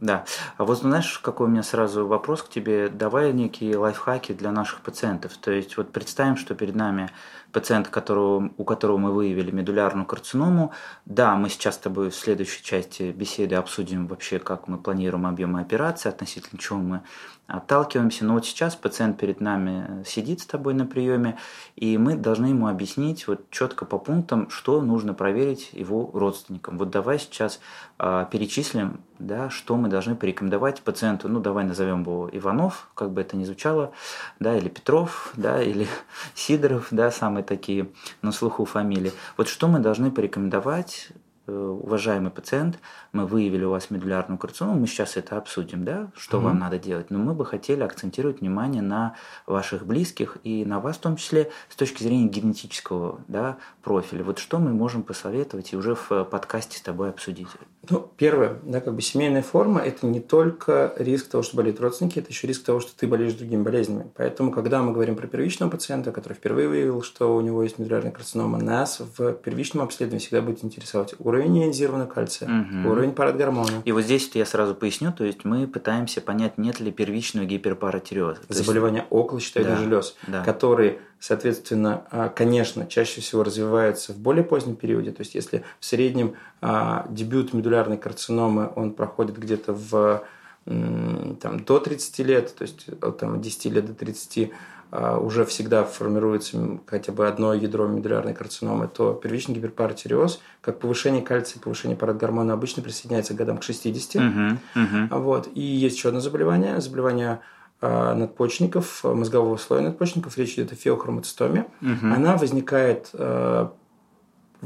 Да. А вот знаешь, какой у меня сразу вопрос к тебе? Давай некие лайфхаки для наших пациентов. То есть вот представим, что перед нами пациент, которого, у которого мы выявили медулярную карциному. Да, мы сейчас с тобой в следующей части беседы обсудим вообще, как мы планируем объемы операции, относительно чего мы отталкиваемся. Но вот сейчас пациент перед нами сидит с тобой на приеме, и мы должны ему объяснить вот четко по пунктам, что нужно проверить его родственникам. Вот давай сейчас э, перечислим, да, что мы должны порекомендовать пациенту. Ну, давай назовем его Иванов, как бы это ни звучало, да, или Петров, да, или Сидоров, да, самые такие на слуху фамилии. Вот что мы должны порекомендовать уважаемый пациент, мы выявили у вас медулярную карциному, мы сейчас это обсудим, да, что угу. вам надо делать, но мы бы хотели акцентировать внимание на ваших близких и на вас в том числе с точки зрения генетического да, профиля. Вот что мы можем посоветовать и уже в подкасте с тобой обсудить? Ну, первое, да, как бы семейная форма – это не только риск того, что болеют родственники, это еще риск того, что ты болеешь другими болезнями. Поэтому, когда мы говорим про первичного пациента, который впервые выявил, что у него есть медулярная карцинома, нас в первичном обследовании всегда будет интересовать уровень ионизированного кальция, угу. уровень парадгормона. И вот здесь я сразу поясню, то есть мы пытаемся понять, нет ли первичного гиперпаратиреоза. Заболевания есть... около щитовидных да, желез, да. которые соответственно, а, конечно, чаще всего развиваются в более позднем периоде. То есть, если в среднем а, дебют медулярной карциномы, он проходит где-то в там, до 30 лет, то есть от там, 10 лет до 30 а, уже всегда формируется хотя бы одно ядро медулярной карциномы, то первичный гиперпаратиреоз, как повышение кальция, повышение парадгормона обычно присоединяется к годам к 60. Uh-huh, uh-huh. Вот. И есть еще одно заболевание, заболевание а, надпочечников, мозгового слоя надпочечников, речь идет о феохроматостоме. Угу. Она возникает а,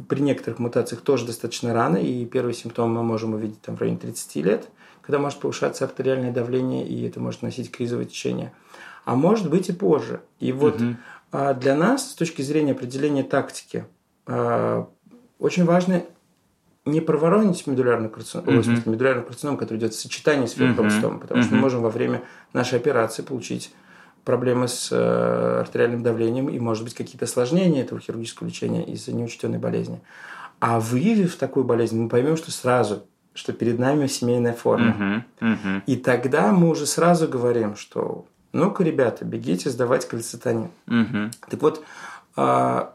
при некоторых мутациях тоже достаточно рано, и первые симптомы мы можем увидеть там в районе 30 лет, когда может повышаться артериальное давление, и это может носить кризовое течение. А может быть и позже. И вот угу. для нас, с точки зрения определения тактики, а, очень важно не проворонить медулярный карцином, в смысле, медулярный карцином, который идет в сочетании с фибромастомом, mm-hmm. потому что mm-hmm. мы можем во время нашей операции получить проблемы с э, артериальным давлением и, может быть, какие-то осложнения этого хирургического лечения из-за неучтенной болезни. А выявив такую болезнь, мы поймем, что сразу, что перед нами семейная форма. Uh-huh, uh-huh. И тогда мы уже сразу говорим, что ну-ка, ребята, бегите сдавать кальцитонин. Uh-huh. Так вот, а,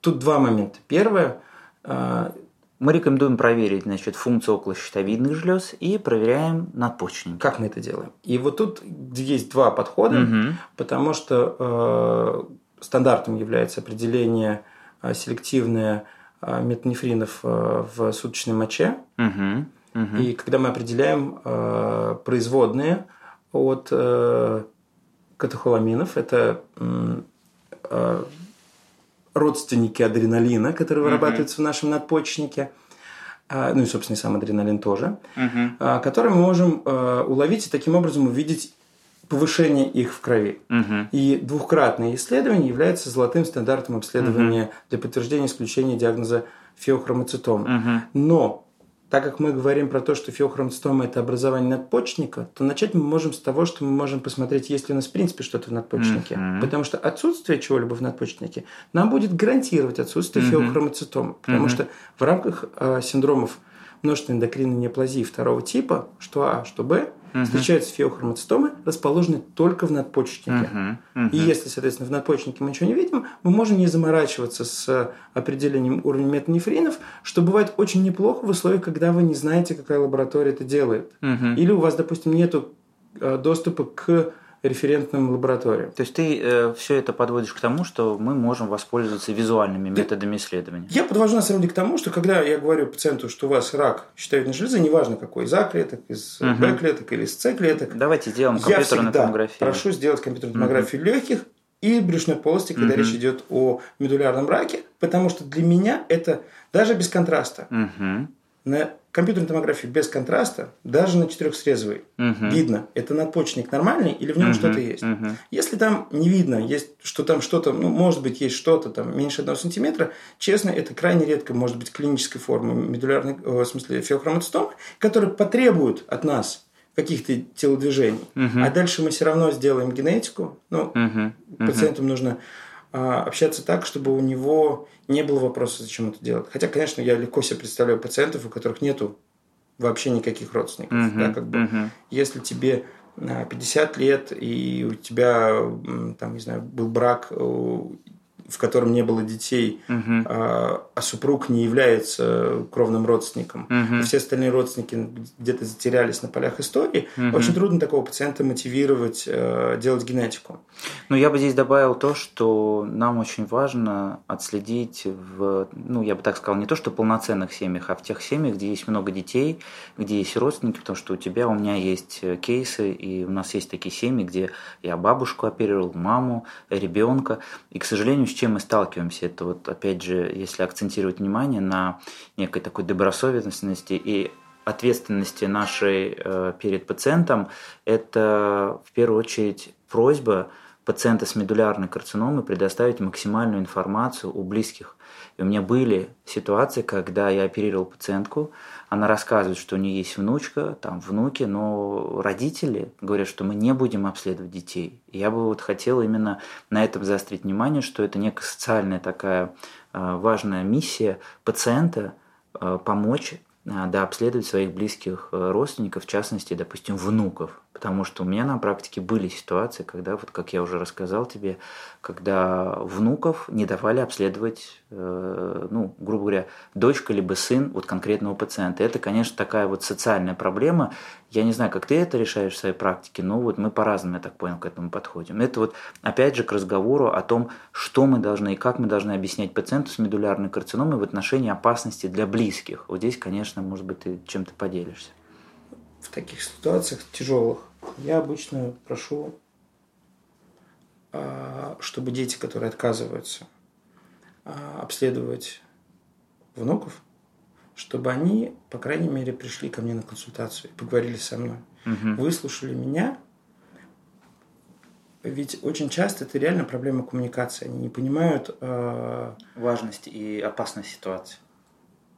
тут два момента. Первое, а, мы рекомендуем проверить значит, функцию околощитовидных желез и проверяем надпочечники. Как мы это делаем? И вот тут есть два подхода, угу. потому что э, стандартом является определение э, селективное э, метанефринов э, в суточной моче. Угу. Угу. И когда мы определяем э, производные от э, катехоламинов, это э, родственники адреналина, которые вырабатываются uh-huh. в нашем надпочечнике, а, ну и, собственно, и сам адреналин тоже, uh-huh. который мы можем а, уловить и таким образом увидеть повышение их в крови. Uh-huh. И двухкратное исследование является золотым стандартом обследования uh-huh. для подтверждения исключения диагноза феохромоцитома. Uh-huh. Но так как мы говорим про то, что феохромостома – это образование надпочечника, то начать мы можем с того, что мы можем посмотреть, есть ли у нас в принципе что-то в надпочечнике. Mm-hmm. Потому что отсутствие чего-либо в надпочечнике нам будет гарантировать отсутствие mm-hmm. феохромоцитома. Потому mm-hmm. что в рамках э, синдромов множественной эндокринной неоплазии второго типа, что А, что Б, угу. встречаются феохромоцитомы, расположенные только в надпочечнике. Угу. Угу. И если, соответственно, в надпочечнике мы ничего не видим, мы можем не заморачиваться с определением уровня метанефринов, что бывает очень неплохо в условиях, когда вы не знаете, какая лаборатория это делает. Угу. Или у вас, допустим, нет э, доступа к референтным лабораториям. То есть ты э, все это подводишь к тому, что мы можем воспользоваться визуальными методами исследования. Я подвожу на самом деле к тому, что когда я говорю пациенту, что у вас рак щитовидной железы, неважно какой, из А клеток, из угу. Б клеток или из С клеток. Давайте сделаем компьютерную томографию. прошу сделать компьютерную томографию угу. легких и брюшной полости, когда угу. речь идет о медулярном раке, потому что для меня это даже без контраста. Угу. На компьютерной томографии без контраста, даже на четырехсрезовой, угу. видно, это надпочечник нормальный или в нем угу. что-то есть. Угу. Если там не видно, есть, что там что-то, ну, может быть, есть что-то там меньше одного сантиметра, честно, это крайне редко может быть клинической формы медулярной, в смысле феохроматостомы, которые потребуют от нас каких-то телодвижений. Угу. А дальше мы все равно сделаем генетику. Ну, угу. пациенту нужно общаться так, чтобы у него не было вопроса, зачем это делать. Хотя, конечно, я легко себе представляю пациентов, у которых нету вообще никаких родственников. Uh-huh, да, как бы, uh-huh. Если тебе 50 а, лет и у тебя, там, не знаю, был брак, в котором не было детей, угу. а, а супруг не является кровным родственником, угу. все остальные родственники где-то затерялись на полях истории, угу. очень трудно такого пациента мотивировать э, делать генетику. Ну, я бы здесь добавил то, что нам очень важно отследить в, ну, я бы так сказал, не то, что в полноценных семьях, а в тех семьях, где есть много детей, где есть родственники, потому что у тебя, у меня есть э, кейсы, и у нас есть такие семьи, где я бабушку оперировал, маму, ребенка, и, к сожалению, чем мы сталкиваемся? Это вот, опять же, если акцентировать внимание на некой такой добросовестности и ответственности нашей э, перед пациентом, это в первую очередь просьба пациента с медулярной карциномой предоставить максимальную информацию о близких. И у меня были ситуации, когда я оперировал пациентку, она рассказывает, что у нее есть внучка, там внуки, но родители говорят, что мы не будем обследовать детей. И я бы вот хотел именно на этом заострить внимание, что это некая социальная такая э, важная миссия пациента э, помочь э, да, обследовать своих близких родственников, в частности, допустим, внуков. Потому что у меня на практике были ситуации, когда, вот как я уже рассказал тебе, когда внуков не давали обследовать, э, ну, грубо говоря, дочка либо сын вот конкретного пациента. Это, конечно, такая вот социальная проблема. Я не знаю, как ты это решаешь в своей практике, но вот мы по-разному, я так понял, к этому подходим. Это вот, опять же, к разговору о том, что мы должны и как мы должны объяснять пациенту с медулярной карциномой в отношении опасности для близких. Вот здесь, конечно, может быть, ты чем-то поделишься. Таких ситуациях тяжелых я обычно прошу, а, чтобы дети, которые отказываются а, обследовать внуков, чтобы они, по крайней мере, пришли ко мне на консультацию и поговорили со мной. Угу. Выслушали меня. Ведь очень часто это реально проблема коммуникации. Они не понимают, э, Важность и опасность ситуации.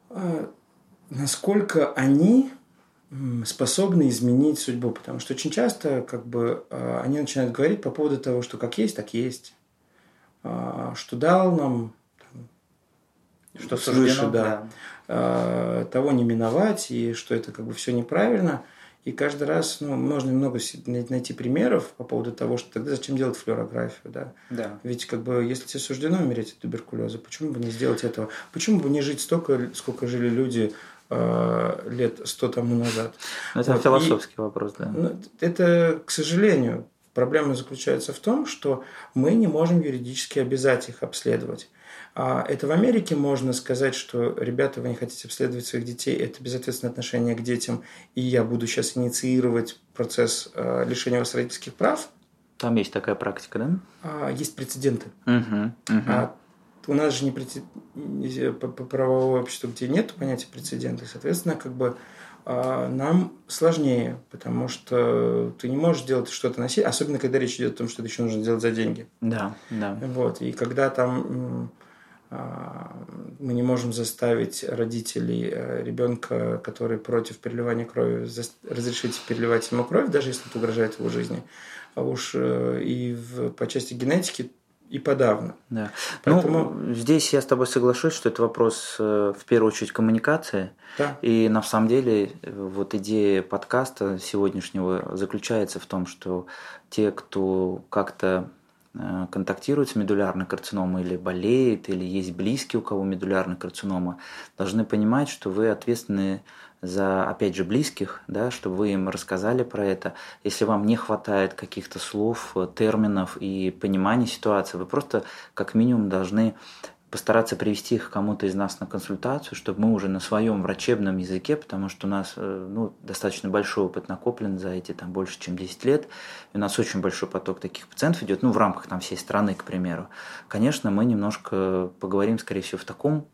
э, насколько они способны изменить судьбу. Потому что очень часто как бы, э, они начинают говорить по поводу того, что как есть, так есть. Э, что дал нам Что свыше, суждено, да, э, того не миновать, и что это как бы все неправильно. И каждый раз ну, можно много найти примеров по поводу того, что тогда зачем делать флюорографию, да. Да. Ведь как бы если тебе суждено умереть от туберкулеза, почему бы не сделать этого? Почему бы не жить столько, сколько жили люди лет сто тому назад? Это Вот, и- философский вопрос, да. Ну, это, к сожалению, проблема заключается в том, что мы не можем юридически обязать их обследовать. А это в Америке можно сказать, что ребята, вы не хотите обследовать своих детей, это безответственное отношение к детям, и я буду сейчас инициировать процесс э, лишения вас родительских прав. Там есть такая практика, да? А, есть прецеденты. Угу. А у нас же не прецед- по- по- правовое общество, где нет понятия прецедента. Соответственно, как бы а, нам сложнее, потому что ты не можешь делать что-то насильно, особенно когда речь идет о том, что это еще нужно делать за деньги. Да, да. Вот. И когда там а, мы не можем заставить родителей э, ребенка, который против переливания крови, разрешить переливать ему кровь, даже если это угрожает его жизни. А уж э, и в, по части генетики и подавно. Да. Поэтому- Ну, здесь я с тобой соглашусь, что это вопрос э, в первую очередь коммуникации. Да. И на самом деле э, вот идея подкаста сегодняшнего заключается в том, что те, кто как-то э, контактирует с медулярной карциномой или болеет, или есть близкие, у кого медулярная карцинома, должны понимать, что вы ответственны за, опять же, близких, да, чтобы вы им рассказали про это. Если вам не хватает каких-то слов, э, терминов и понимания ситуации, вы просто как минимум должны постараться привести их кому-то из нас на консультацию, чтобы мы уже на своем врачебном языке, потому что у нас э, ну, достаточно большой опыт накоплен за эти там, больше, чем 10 лет, и у нас очень большой поток таких пациентов идет, ну, в рамках там, всей страны, к примеру. Конечно, мы немножко поговорим, скорее всего, в таком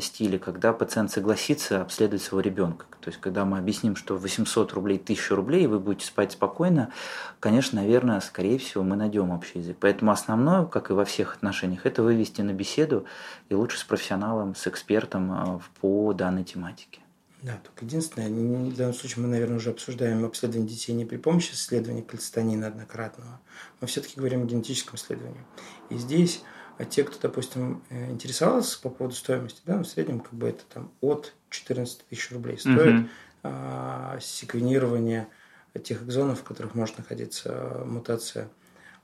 стиле, когда пациент согласится обследовать своего ребенка. То есть, когда мы объясним, что 800 рублей, 1000 рублей, и вы будете спать спокойно, конечно, наверное, скорее всего, мы найдем общий язык. Поэтому основное, как и во всех отношениях, это вывести на беседу и лучше с профессионалом, с экспертом э, по данной тематике. Да, только единственное, в данном случае мы, наверное, уже обсуждаем обследование детей не при помощи исследования кальцитонина однократного. Мы все-таки говорим о генетическом исследовании. И здесь а те, кто, допустим, э, интересовался по поводу стоимости, да, в среднем как бы это там от 14 тысяч рублей стоит Мгм. а, секвенирование тех экзонов, в которых может находиться а, мутация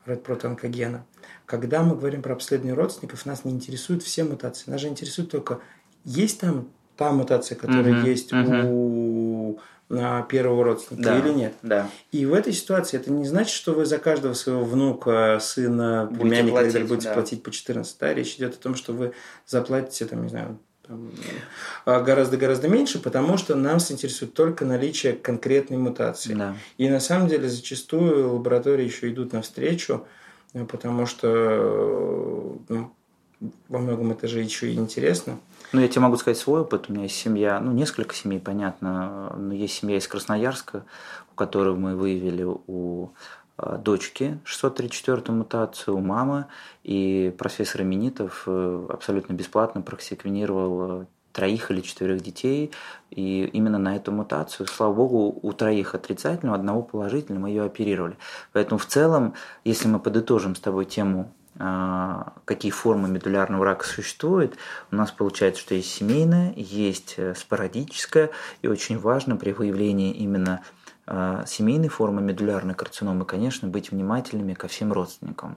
редпротонкогена. Когда мы говорим про обследование родственников, нас не интересуют все мутации. Нас же интересует только, есть там та мутация, которая Мгм, есть мгм. у первого родственника или нет. Да. И в этой ситуации это не значит, что вы за каждого своего внука, сына, Будете племянника далее платить, будете да. платить по 14. Да? Речь идет о том, что вы заплатите, там, не знаю, а, гораздо-гораздо меньше, потому что нас интересует только наличие конкретной мутации. Да. И на самом деле зачастую лаборатории еще идут навстречу, э, потому что э, ну, во многом это же еще и интересно. Ну, я тебе могу сказать свой опыт. У меня есть семья, ну, несколько семей, понятно. Но есть семья из Красноярска, у которой мы выявили у э, дочки 634 мутацию, у мамы, и профессор Именитов э, абсолютно бесплатно просеквенировал э, троих или четверых детей, и именно на эту мутацию, слава богу, у троих отрицательного, одного положительного мы ее оперировали. Поэтому в целом, если мы подытожим с тобой тему какие формы медулярного рака существуют, у нас получается, что есть семейное, есть э, спорадическое, и очень важно при выявлении именно а, семейной формы медулярной карциномы, конечно, быть внимательными ко всем родственникам.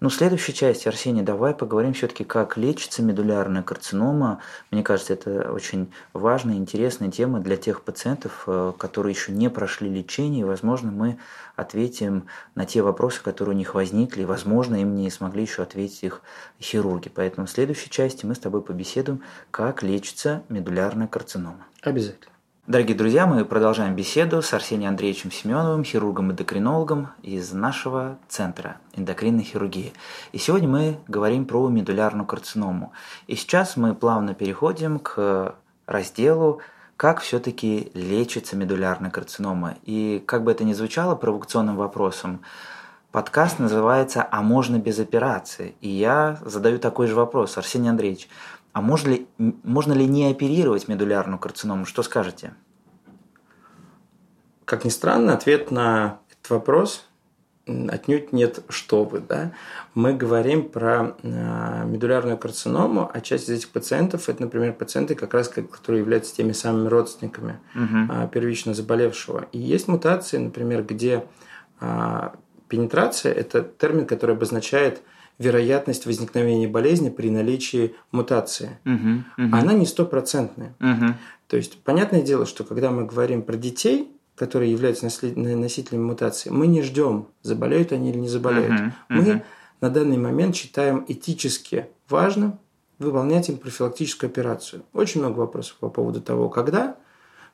Ну, в следующей части, Арсений, давай поговорим все-таки, как лечится медулярная карцинома. Мне кажется, это очень важная, интересная тема для тех пациентов, э, которые еще не прошли лечение, и, возможно, мы ответим на те вопросы, которые у них возникли, и, возможно, им не смогли еще ответить их хирурги. Поэтому в следующей части мы с тобой побеседуем, как лечится медулярная карцинома. Обязательно. Дорогие друзья, мы продолжаем беседу с Арсением Андреевичем Семеновым, хирургом-эндокринологом из нашего центра эндокринной хирургии. И сегодня мы говорим про медулярную карциному. И сейчас мы плавно переходим к разделу как все-таки лечится медулярная карцинома. И как бы это ни звучало провокационным вопросом, подкаст называется «А можно без операции?». И я задаю такой же вопрос. Арсений Андреевич, а можно ли, можно ли не оперировать медулярную карциному? Что скажете? Как ни странно, ответ на этот вопрос отнюдь нет «что вы». Да? Мы говорим про э, медулярную карциному, а часть из этих пациентов – это, например, пациенты, как раз которые являются теми самыми родственниками угу. первично заболевшего. И есть мутации, например, где э, пенетрация – это термин, который обозначает – вероятность возникновения болезни при наличии мутации. Угу, угу. Она не стопроцентная. Угу. То есть, понятное дело, что когда мы говорим про детей, которые являются носителями мутации, мы не ждем, заболеют они или не заболеют. Uh-huh. Мы на данный момент считаем этически важным выполнять им профилактическую операцию. Очень много вопросов по поводу того, когда,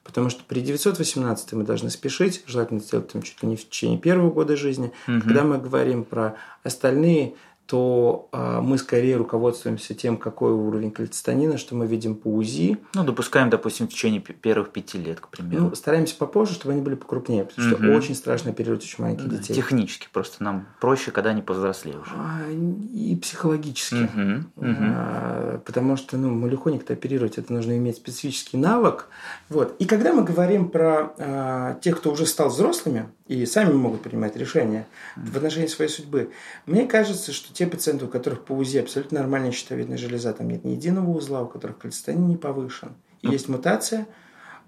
потому что при 918 мы должны спешить, желательно сделать там чуть ли не в течение первого года жизни. Uh-huh. Когда мы говорим про остальные то э, мы скорее руководствуемся тем, какой уровень кальцитонина, что мы видим по УЗИ. Ну, допускаем, допустим, в течение первых пяти лет, к примеру. Ну, стараемся попозже, чтобы они были покрупнее, потому угу. что очень страшно оперировать очень маленьких детей. Технически просто нам проще, когда они повзрослее уже. А, и психологически. Угу. Угу. А, потому что, ну, малюхоник-то оперировать, это нужно иметь специфический навык. Вот. И когда мы говорим про а, тех, кто уже стал взрослыми, и сами могут принимать решения в отношении своей судьбы. Мне кажется, что те пациенты, у которых по УЗИ абсолютно нормальная щитовидная железа, там нет ни единого узла, у которых кальцитонин не повышен, и есть мутация,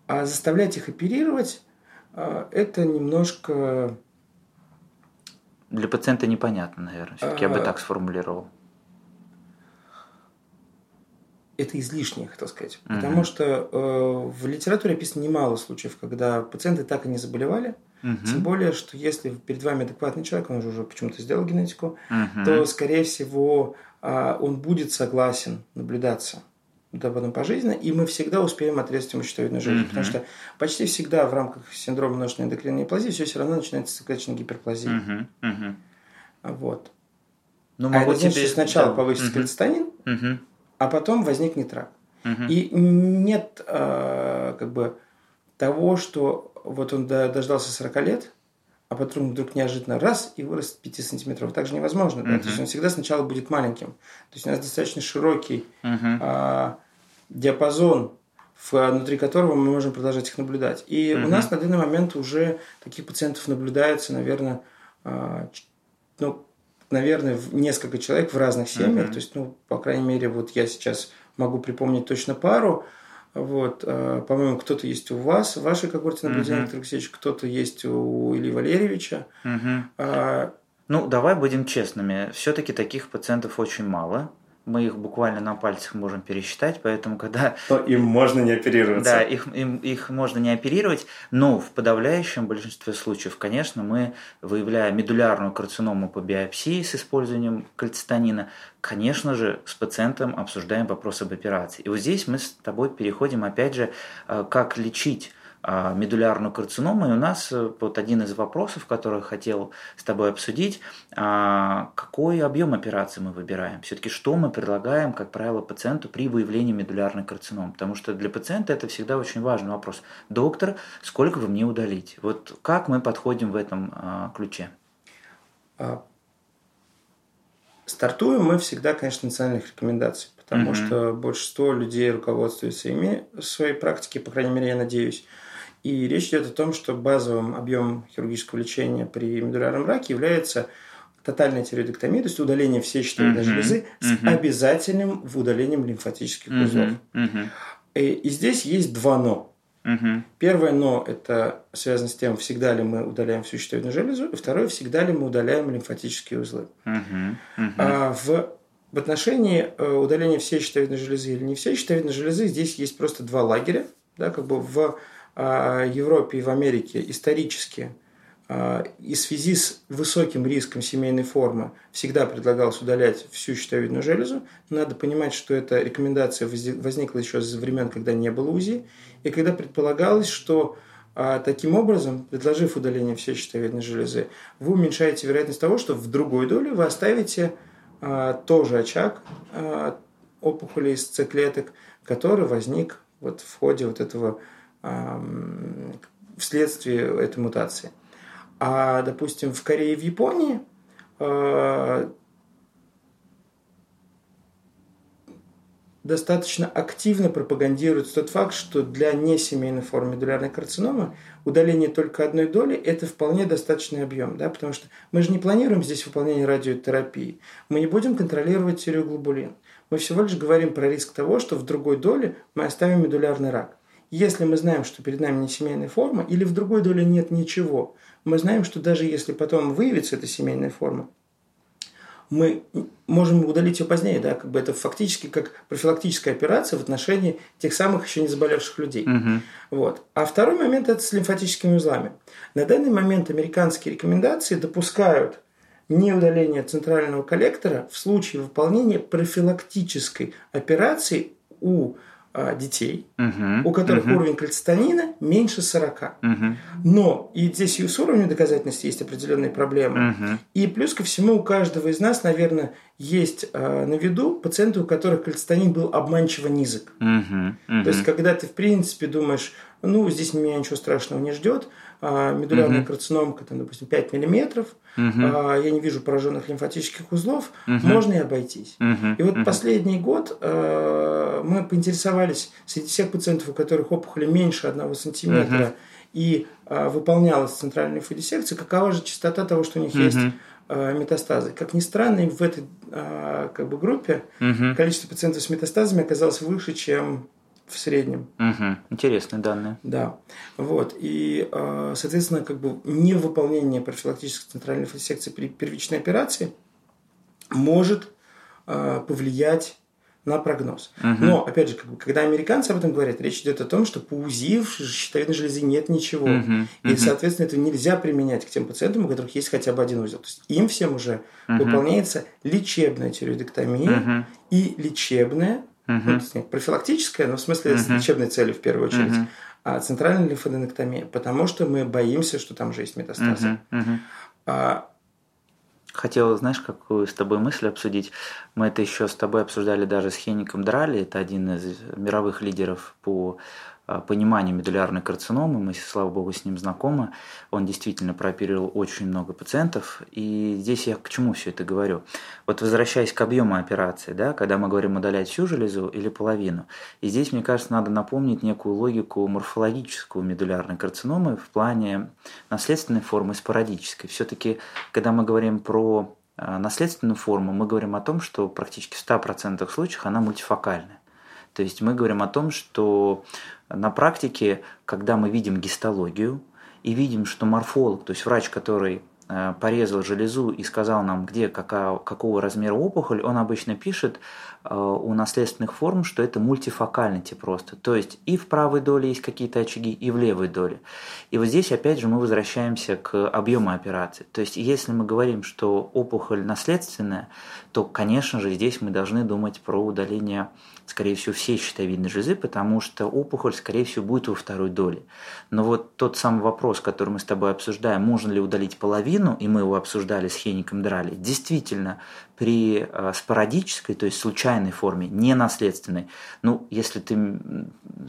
а заставлять их оперировать, а, это немножко... Для пациента непонятно, наверное. Все-таки я бы а. так сформулировал. это излишне, хотел сказать. Угу. Потому что э, в литературе описано немало случаев, когда пациенты так и не заболевали, Угу. Тем более, что если перед вами адекватный человек, он же уже почему-то сделал генетику, угу. то, скорее всего, а, он будет согласен наблюдаться да, потом пожизненно, и мы всегда успеем отрезать ему щитовидную железу. Mm-hmm. Потому что почти всегда в рамках синдрома множественной эндокринной неплазии все все равно начинается с клеточной гиперплазии. Mm-hmm. Mm-hmm. Вот. Ну, а это значит, тебе... что сначала да. повысится mm-hmm. кальцитонин, mm-hmm. а потом возникнет рак. Mm-hmm. И нет э, как бы того, что вот он дождался 40 лет, а потом вдруг неожиданно раз и вырос 5 сантиметров. Так же невозможно. Uh-huh. Да? То есть он всегда сначала будет маленьким. То есть у нас достаточно широкий uh-huh. а, диапазон, внутри которого мы можем продолжать их наблюдать. И uh-huh. у нас на данный момент уже таких пациентов наблюдается, наверное, а, ну, наверное, в несколько человек в разных семьях. Uh-huh. То есть, ну, по крайней мере, вот я сейчас могу припомнить точно пару. Вот, а, по-моему, кто-то есть у вас, в вашей когорте наблюдения, uh-huh. Алексеевич, кто-то есть у Ильи Валерьевича. А... Ну, давай будем честными. Все-таки таких пациентов очень мало мы их буквально на пальцах можем пересчитать, поэтому когда... То им можно не оперироваться. Да, их, им, их можно не оперировать, но в подавляющем большинстве случаев, конечно, мы, выявляя медулярную карциному по биопсии с использованием кальцитонина, конечно же, с пациентом обсуждаем вопрос об операции. И вот здесь мы с тобой переходим, опять же, э, как лечить медулярную карциному. И у нас э, вот один из вопросов, который хотел с тобой обсудить, а, какой объем операции мы выбираем? Все-таки что мы предлагаем, как правило, пациенту при выявлении медулярной карциномы? Потому что для пациента это всегда очень важный вопрос. Доктор, сколько вы мне удалите? Вот как мы подходим в этом а, ключе? Стартуем мы всегда, конечно, национальных рекомендаций, потому mm-hmm. что большинство людей руководствуются ими в своей практике, по крайней мере, я надеюсь, и речь идет о том, что базовым объемом хирургического лечения при медулярном раке является тотальная тиреоидектомия, то есть удаление всей щитовидной uh-huh, железы с обязательным удалением лимфатических uh-huh, узлов. Uh-huh. И, и здесь есть два «но». Uh-huh. Первое «но» – это связано с тем, всегда ли мы удаляем всю щитовидную железу, и второе – всегда ли мы удаляем лимфатические узлы. Uh-huh, uh-huh. А в, в отношении э, удаления всей щитовидной железы или не всей щитовидной железы здесь есть просто два лагеря. Да, как бы в Европе и в Америке исторически а, и в связи с высоким риском семейной формы всегда предлагалось удалять всю щитовидную железу. Надо понимать, что эта рекомендация возникла еще за времен, когда не было УЗИ, и когда предполагалось, что а, таким образом, предложив удаление всей щитовидной железы, вы уменьшаете вероятность того, что в другой доле вы оставите а, тоже очаг опухоли из С-клеток, который возник вот в ходе вот этого вследствие этой мутации. А, допустим, в Корее и в Японии э, достаточно активно пропагандируется тот факт, что для несемейной формы медулярной карциномы удаление только одной доли – это вполне достаточный объем, да, потому что мы же не планируем здесь выполнение радиотерапии, мы не будем контролировать тиреоглобулин. Мы всего лишь говорим про риск того, что в другой доле мы оставим медулярный рак. Если мы знаем, что перед нами не семейная форма, или в другой доле нет ничего, мы знаем, что даже если потом выявится эта семейная форма, мы можем удалить ее позднее, да, как бы это фактически как профилактическая операция в отношении тех самых еще не заболевших людей. Угу. Вот. А второй момент это с лимфатическими узлами. На данный момент американские рекомендации допускают не удаление центрального коллектора в случае выполнения профилактической операции у детей, угу, у которых угу. уровень кальцитонина меньше 40. Угу. Но и здесь и с уровнем доказательности есть определенные проблемы. Угу. И плюс ко всему у каждого из нас, наверное, есть э, на виду пациенты, у которых кальцитонин был обманчиво низок. Угу. Угу. То есть, когда ты, в принципе, думаешь, ну, здесь меня ничего страшного не ждет, а, медулярная угу. карциномка, там, допустим, 5 миллиметров, угу. а, я не вижу пораженных лимфатических узлов, угу. можно и обойтись. Угу. И вот угу. последний год а, мы поинтересовались среди всех пациентов, у которых опухоли меньше 1 сантиметра, угу. и а, выполнялась центральная лимфодиссекция, какова же частота того, что у них угу. есть метастазы. Как ни странно, в этой как бы, группе угу. количество пациентов с метастазами оказалось выше, чем в среднем. Угу. Интересные данные. Да. Вот. И, а, соответственно, как бы невыполнение профилактической центральной фасекции при первичной операции может а, повлиять на прогноз. Угу. Но, опять же, как бы, когда американцы об этом говорят, речь идет о том, что по УЗИ в щитовидной железе нет ничего. Угу. И, соответственно, это нельзя применять к тем пациентам, у которых есть хотя бы один узел. То есть им всем уже угу. выполняется лечебная тиреоидектомия угу. и лечебная Угу. Ну, профилактическая, но в смысле угу. с лечебной целью в первую очередь, угу. а центральная лимфоденектомия, потому что мы боимся, что там же есть метастазы. Угу. Угу. А, Хотел, знаешь, какую с тобой мысль обсудить? Мы это еще с тобой обсуждали даже с Хеником Драли, это один из мировых лидеров по а, пониманию медулярной карциномы, мы, слава богу, с ним знакомы. Он действительно прооперировал очень много пациентов. И здесь я к чему все это говорю? Вот возвращаясь к объему операции, да, когда мы говорим удалять всю железу или половину, и здесь, мне кажется, надо напомнить некую логику морфологическую медулярной карциномы в плане наследственной формы спорадической. Все-таки, когда мы говорим про а, наследственную форму, мы говорим о том, что практически в 100% случаях она мультифокальная. То есть мы говорим о том, что на практике, когда мы видим гистологию и видим, что морфолог, то есть врач, который э, порезал железу и сказал нам, где какая, какого размера опухоль, он обычно пишет э, у наследственных форм, что это мультифокальности просто. То есть и в правой доле есть какие-то очаги, и в левой доле. И вот здесь опять же мы возвращаемся к объему операции. То есть если мы говорим, что опухоль наследственная, то, конечно же, здесь мы должны думать про удаление скорее всего, всей щитовидной железы, потому что опухоль, скорее всего, будет во второй доле. Но вот тот самый вопрос, который мы с тобой обсуждаем, можно ли удалить половину, и мы его обсуждали с Хеником Драли, действительно, при э, спорадической, то есть случайной форме, не наследственной, ну, если ты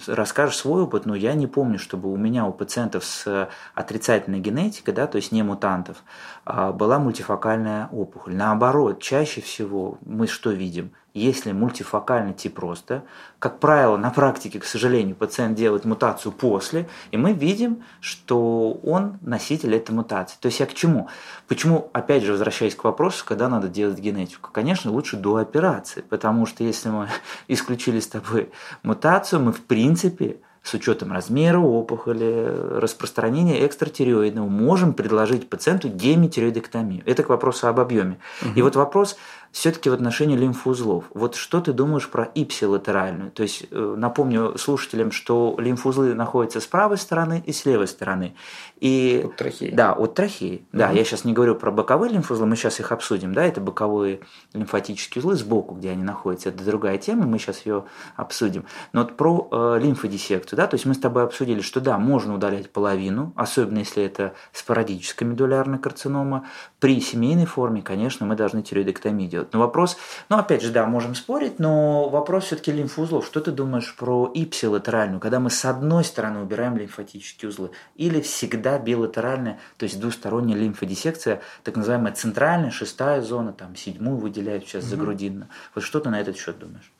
расскажешь свой опыт, ну, я не помню, чтобы у меня, у пациентов с отрицательной генетикой, да, то есть не мутантов, а, была мультифокальная опухоль. Наоборот, чаще всего мы что видим? Если мультифокальный тип роста, как правило, на практике, к сожалению, пациент делает мутацию после, и мы видим, что он носитель этой мутации. То есть я к чему? Почему, опять же, возвращаясь к вопросу, когда надо делать генетику? Конечно, лучше до операции, потому что если мы исключили с тобой мутацию, мы в принципе с учетом размера опухоли, распространения экстратиреоидного, можем предложить пациенту гемитиреоидектомию. Это к вопросу об объеме. Угу. И вот вопрос, все-таки в отношении лимфоузлов. Вот что ты думаешь про ипсилатеральную? То есть э, напомню слушателям, что лимфоузлы находятся с правой стороны и с левой стороны. И, от трахеи. Да, от трахеи. Угу. Да, я сейчас не говорю про боковые лимфоузлы, мы сейчас их обсудим. Да, это боковые лимфатические узлы сбоку, где они находятся. Это другая тема, мы сейчас ее обсудим. Но вот про э, лимфодиссекцию, да, то есть мы с тобой обсудили, что да, можно удалять половину, особенно если это спорадическая медулярная карцинома. При семейной форме, конечно, мы должны тиреоидектомию делать. Но вопрос, ну опять же, да, можем спорить, но вопрос все-таки лимфоузлов. Что ты думаешь про ипсилатеральную, когда мы с одной стороны убираем лимфатические узлы, или всегда билатеральная, то есть двусторонняя лимфодиссекция, так называемая центральная, шестая зона, там седьмую выделяют сейчас угу. за грудинно. Вот что ты на этот счет думаешь?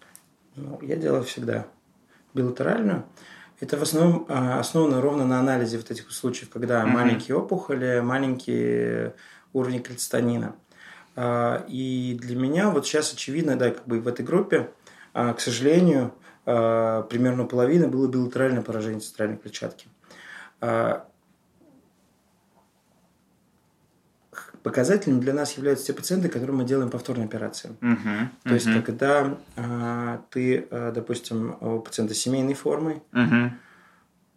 Ну, я делаю всегда билатеральную. Это в основном а, основано ровно на анализе вот этих случаев, когда угу. маленькие опухоли, маленькие уровни кальцитонина. А, и для меня вот сейчас очевидно, да, как бы в этой группе, а, к сожалению, а, примерно половина было билатеральное поражение центральной клетчатки. Показателем для нас являются те пациенты, которым мы делаем повторные операции. Uh-huh, uh-huh. То есть, когда ты, допустим, у пациента семейной формы, uh-huh Э,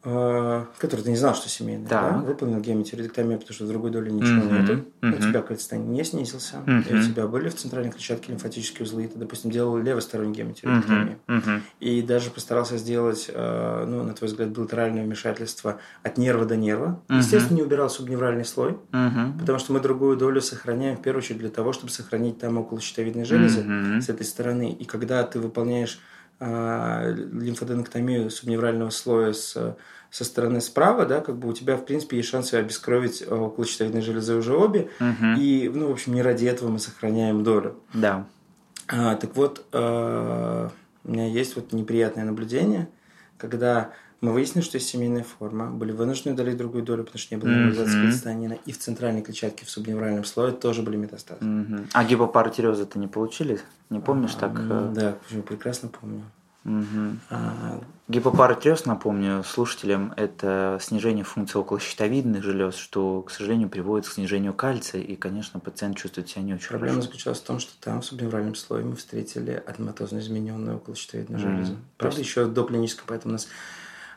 который ты не знал, что семейный, да. да? выполнил гемитеридектомию, потому что в другой доле ничего mm-hmm. нету, mm-hmm. у тебя кальцитонин не снизился, mm-hmm. и у тебя были в центральной клетчатке лимфатические узлы, и ты, допустим, делал левостороннюю гемитеридектомию, mm-hmm. и даже постарался сделать, э, ну, на твой взгляд, билатеральное вмешательство от нерва до нерва. Mm-hmm. Естественно, не убирал субневральный слой, mm-hmm. потому что мы другую долю сохраняем, в первую очередь, для того, чтобы сохранить там около щитовидной железы mm-hmm. с этой стороны, и когда ты выполняешь э, лимфоденектомию субневрального слоя с со стороны справа, да, как бы у тебя, в принципе, есть шансы обескровить э, околощитовидной железы уже обе. Угу. И, ну, в общем, не ради этого мы сохраняем долю. Да. А, так вот, э, у меня есть вот неприятное наблюдение, когда мы выяснили, что есть семейная форма, были вынуждены удалить другую долю, потому что не было нормализации mm-hmm. станина, и в центральной клетчатке в субневральном слое тоже были метастазы. Mm-hmm. А гипопаратиреоза-то не получили? Не помнишь а, так? Э? Да, прекрасно помню. Угу. А, Гипопаратиреоз, напомню слушателям, это снижение функции околощитовидных желез, что, к сожалению, приводит к снижению кальция, и, конечно, пациент чувствует себя не очень Проблема хорошо. заключалась в том, что там в субневральном слое мы встретили аденоматозно измененную околощитовидную mm железу. Правда, есть... еще до клинической, поэтому у нас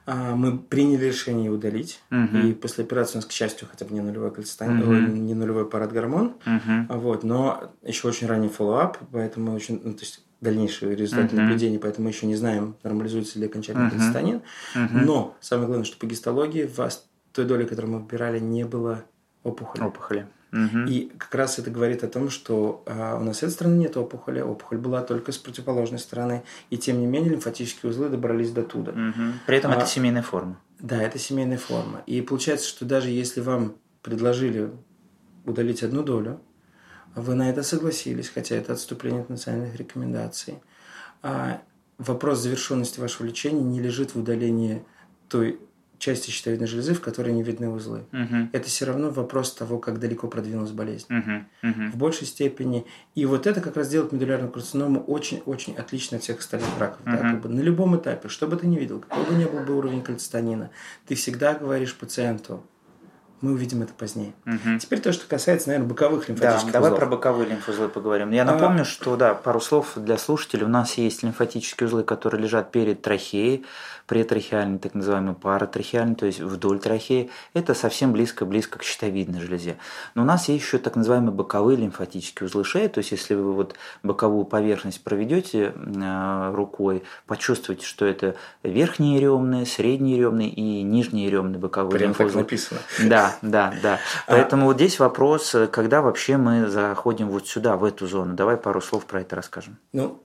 а, мы приняли решение удалить, uh-huh. и после операции у нас, к счастью, хотя бы не нулевой кальцитонин, uh-huh. не нулевой паратгормон, uh-huh. вот, но еще очень ранний follow-up, поэтому очень, ну, то есть дальнейшие результаты uh-huh. наблюдений, поэтому мы еще не знаем, нормализуется ли окончательно uh-huh. кальцитонин. Uh-huh. Но самое главное, что по гистологии в той доли, которую мы выбирали, не было опухоли. Опухоли. Uh-huh. И как раз это говорит о том, что а, у нас с этой стороны нет опухоли, опухоль была только с противоположной стороны, и тем не менее лимфатические узлы добрались до туда. Uh-huh. При этом а, это семейная форма. Да, это семейная форма. И получается, что даже если вам предложили удалить одну долю, вы на это согласились, хотя это отступление от национальных рекомендаций. А вопрос завершенности вашего лечения не лежит в удалении той части щитовидной железы, в которой не видны узлы. Uh-huh. Это все равно вопрос того, как далеко продвинулась болезнь. Uh-huh. Uh-huh. В большей степени. И вот это как раз делает медулярную карциному очень-очень отлично от всех остальных раков. Uh-huh. Да? Как бы на любом этапе, что бы ты ни видел, какой бы ни был бы уровень кальцитонина, ты всегда говоришь пациенту, мы увидим это позднее. Угу. Теперь то, что касается, наверное, боковых лимфатических да, узлов. давай про боковые лимфоузлы поговорим. Я а, напомню, а... что, да, пару слов для слушателей. У нас есть лимфатические узлы, которые лежат перед трахеей, претрахеальный, так называемый паратрахеальный, то есть вдоль трахеи, это совсем близко-близко к щитовидной железе. Но у нас есть еще так называемые боковые лимфатические узлы шеи, то есть если вы вот боковую поверхность проведете э, рукой, почувствуете, что это верхние ремные, средние ремные и нижние ремные боковые Прям лимфоузлы. так написано. Да, да, да. А Поэтому вот здесь вопрос, когда вообще мы заходим вот сюда, в эту зону. Давай пару слов про это расскажем. Ну,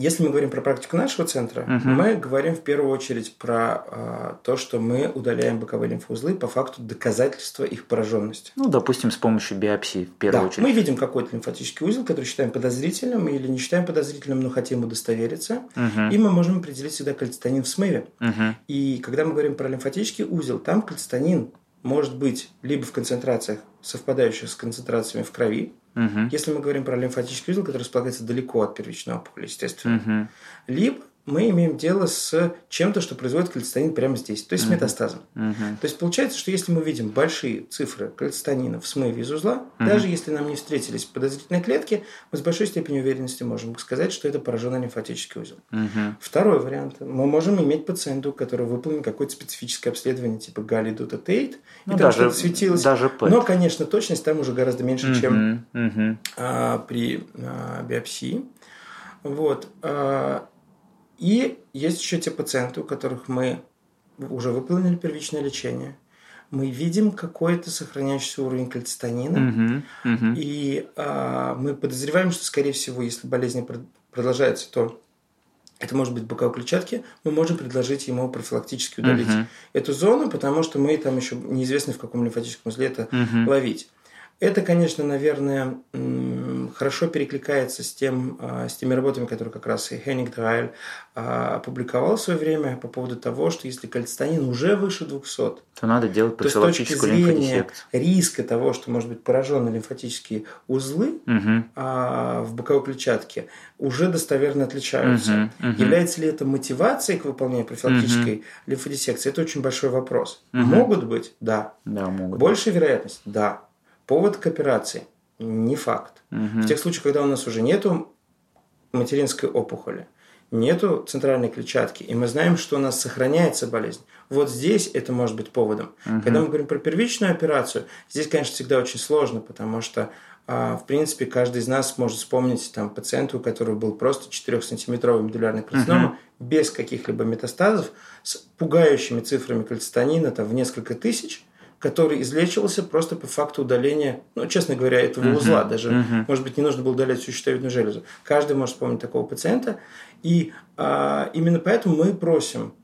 если мы говорим про практику нашего центра, угу. мы говорим в первую очередь про э, то, что мы удаляем боковые лимфоузлы по факту доказательства их пораженности. Ну, допустим, с помощью биопсии в первую да, очередь. Мы видим какой-то лимфатический узел, который считаем подозрительным или не считаем подозрительным, но хотим удостовериться. Угу. И мы можем определить всегда кальцитонин в смыве. Угу. И когда мы говорим про лимфатический узел, там кальцитонин может быть либо в концентрациях, совпадающих с концентрациями в крови, Угу. Если мы говорим про лимфатический узел, который располагается далеко от первичной опухоли, естественно. Угу. Либо мы имеем дело с чем-то, что производит кальцитонин прямо здесь, то есть с метастазом. Мгм. То есть получается, что если мы видим большие цифры кальцитонина в смыве из узла, Мгм. даже если нам не встретились подозрительные клетки, мы с большой степенью уверенности можем сказать, что это пораженный лимфатический узел. Мгм. Второй вариант. Мы можем иметь пациенту, который выполнил какое-то специфическое обследование типа галидута тейт, Ну, и там даже, что-то светилось. даже ПЭТ. Но, конечно, точность там уже гораздо меньше, чем Мгм. Мгм. а, при а, биопсии. Вот. а, и есть еще те пациенты, у которых мы уже выполнили первичное лечение. Мы видим какой-то сохраняющийся уровень кальцитонина. Мгм. Мгм. И а, мы подозреваем, что, скорее всего, если болезнь прод- продолжается, то это может быть боковой клетчатки, мы можем предложить ему профилактически удалить Мгм. эту зону, потому что мы там еще неизвестно, в каком лимфатическом узле это Мгм. ловить. Это, конечно, наверное, хорошо перекликается с, тем, а, с теми работами, которые как раз и Хеннинг Драйль а, опубликовал в свое время по поводу того, что если кальцитонин уже выше 200, То надо делать то с точки зрения риска того, что может быть поражены лимфатические узлы а, в боковой клетчатке, уже достоверно отличаются. Мгм. Мгм. Является ли это мотивацией к выполнению профилактической лимфодиссекции? Это очень большой вопрос. Мгм. Могут быть? Да. Да, могут. Большая вероятность? Да. Повод к операции? Не факт. Мгм. В тех случаях, когда у нас уже нету материнской опухоли, нету центральной клетчатки, и мы знаем, что у нас сохраняется болезнь, вот здесь это может быть поводом. Мгм. Когда мы говорим про первичную операцию, здесь, конечно, всегда очень сложно, потому что, а, в принципе, каждый из нас может вспомнить там, пациента, у которого был просто 4-сантиметровый медулярный карцинома, без каких-либо метастазов, с пугающими цифрами кальцитонина там, в несколько тысяч, который излечивался просто по факту удаления, ну, честно говоря, этого Мгм. узла. Даже, Мгм. может быть, не нужно было удалять всю щитовидную железу. Каждый может вспомнить такого пациента. И а, именно поэтому мы просим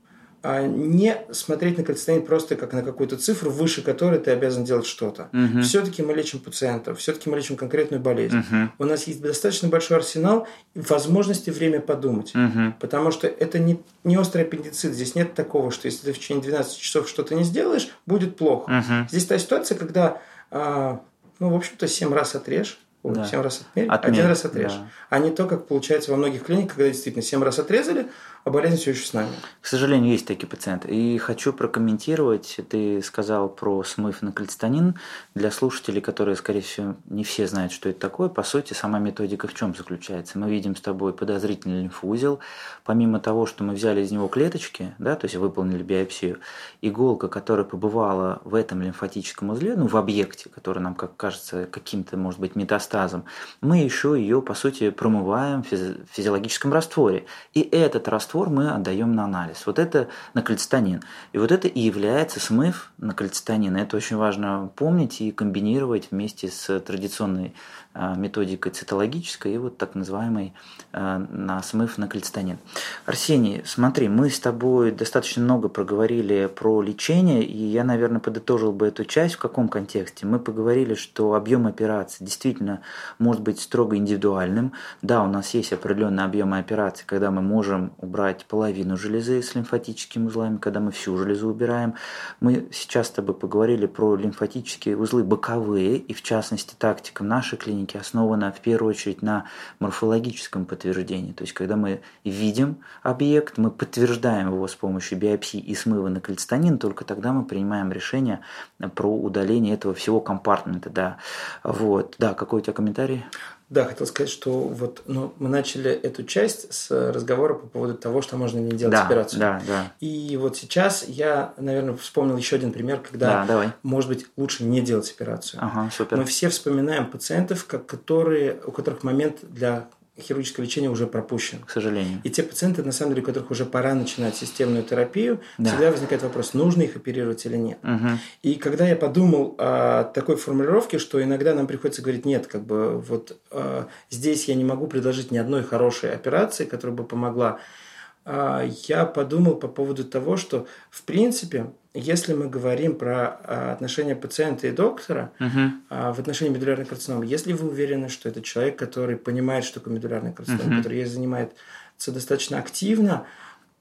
а, не смотреть на кальцитонин просто как на какую-то цифру, выше которой ты обязан делать что-то. Мгм. Все-таки мы лечим пациентов, все-таки мы лечим конкретную болезнь. Мгм. У нас есть достаточно большой арсенал возможности время подумать. Мгм. Потому что это не, не острый аппендицит. Здесь нет такого, что если ты в течение 12 часов что-то не сделаешь, будет плохо. Мгм. Здесь та ситуация, когда, а, ну, в общем-то, 7 раз отрежь, Да. 7 раз отмерь, Отмерь, один раз отрежь. да. А не то, как получается во многих клиниках, когда действительно 7 раз отрезали, а болезнь все еще с нами. К сожалению, есть такие пациенты. И хочу прокомментировать, ты сказал про смыв на кальцитонин. Для слушателей, которые, скорее всего, не все знают, что это такое, по сути, сама методика в чем заключается? Мы видим с тобой подозрительный лимфоузел. Помимо того, что мы взяли из него клеточки, да, то есть выполнили биопсию, иголка, которая побывала в этом лимфатическом узле, ну, в объекте, который нам, как кажется, каким-то, может быть, метастазом, мы еще ее, по сути, промываем в физи- физиологическом растворе. И этот раствор мы отдаем на анализ. Вот это на кальцитонин. И вот это и является смыв на кальцитонин. Это очень важно помнить и комбинировать вместе с традиционной а, методикой цитологической и вот так называемой а, на смыв на кальцитонин. Арсений, смотри, мы с тобой достаточно много проговорили про лечение, и я, наверное, подытожил бы эту часть в каком контексте. Мы поговорили, что объем операции действительно может быть строго индивидуальным. Да, у нас есть определенные объемы операций, когда мы можем убрать половину железы с лимфатическими узлами, когда мы всю железу убираем. Мы сейчас с тобой поговорили про лимфатические узлы боковые, и в частности тактика нашей клиники основана в первую очередь на морфологическом подтверждении. То есть, когда мы видим объект, мы подтверждаем его с помощью биопсии и смыва на кальцитонин, только тогда мы принимаем решение про удаление этого всего компартмента. Да. Вот. Да, какой у тебя комментарий? Да, хотел сказать, что вот ну, мы начали эту часть с разговора по поводу того, что можно не делать да, операцию. Да, да. И вот сейчас я, наверное, вспомнил еще один пример, когда, Да, давай. может быть, лучше не делать операцию. Ага, супер. Мы все вспоминаем пациентов, как- которые, у которых момент для хирургического лечения уже пропущен. К сожалению. И те пациенты, на самом деле, у которых уже пора начинать системную терапию, Да. всегда возникает вопрос, нужно их оперировать или нет. Мгм. И когда я подумал о такой формулировке, что иногда нам приходится говорить, нет, как бы вот э, здесь я не могу предложить ни одной хорошей операции, которая бы помогла, я подумал по поводу того, что в принципе, если мы говорим про а, отношения пациента и доктора, а, в отношении медулярной карциномы, если вы уверены, что это человек, который понимает, что такое медулярная карцинома, Мгм. который занимается достаточно активно,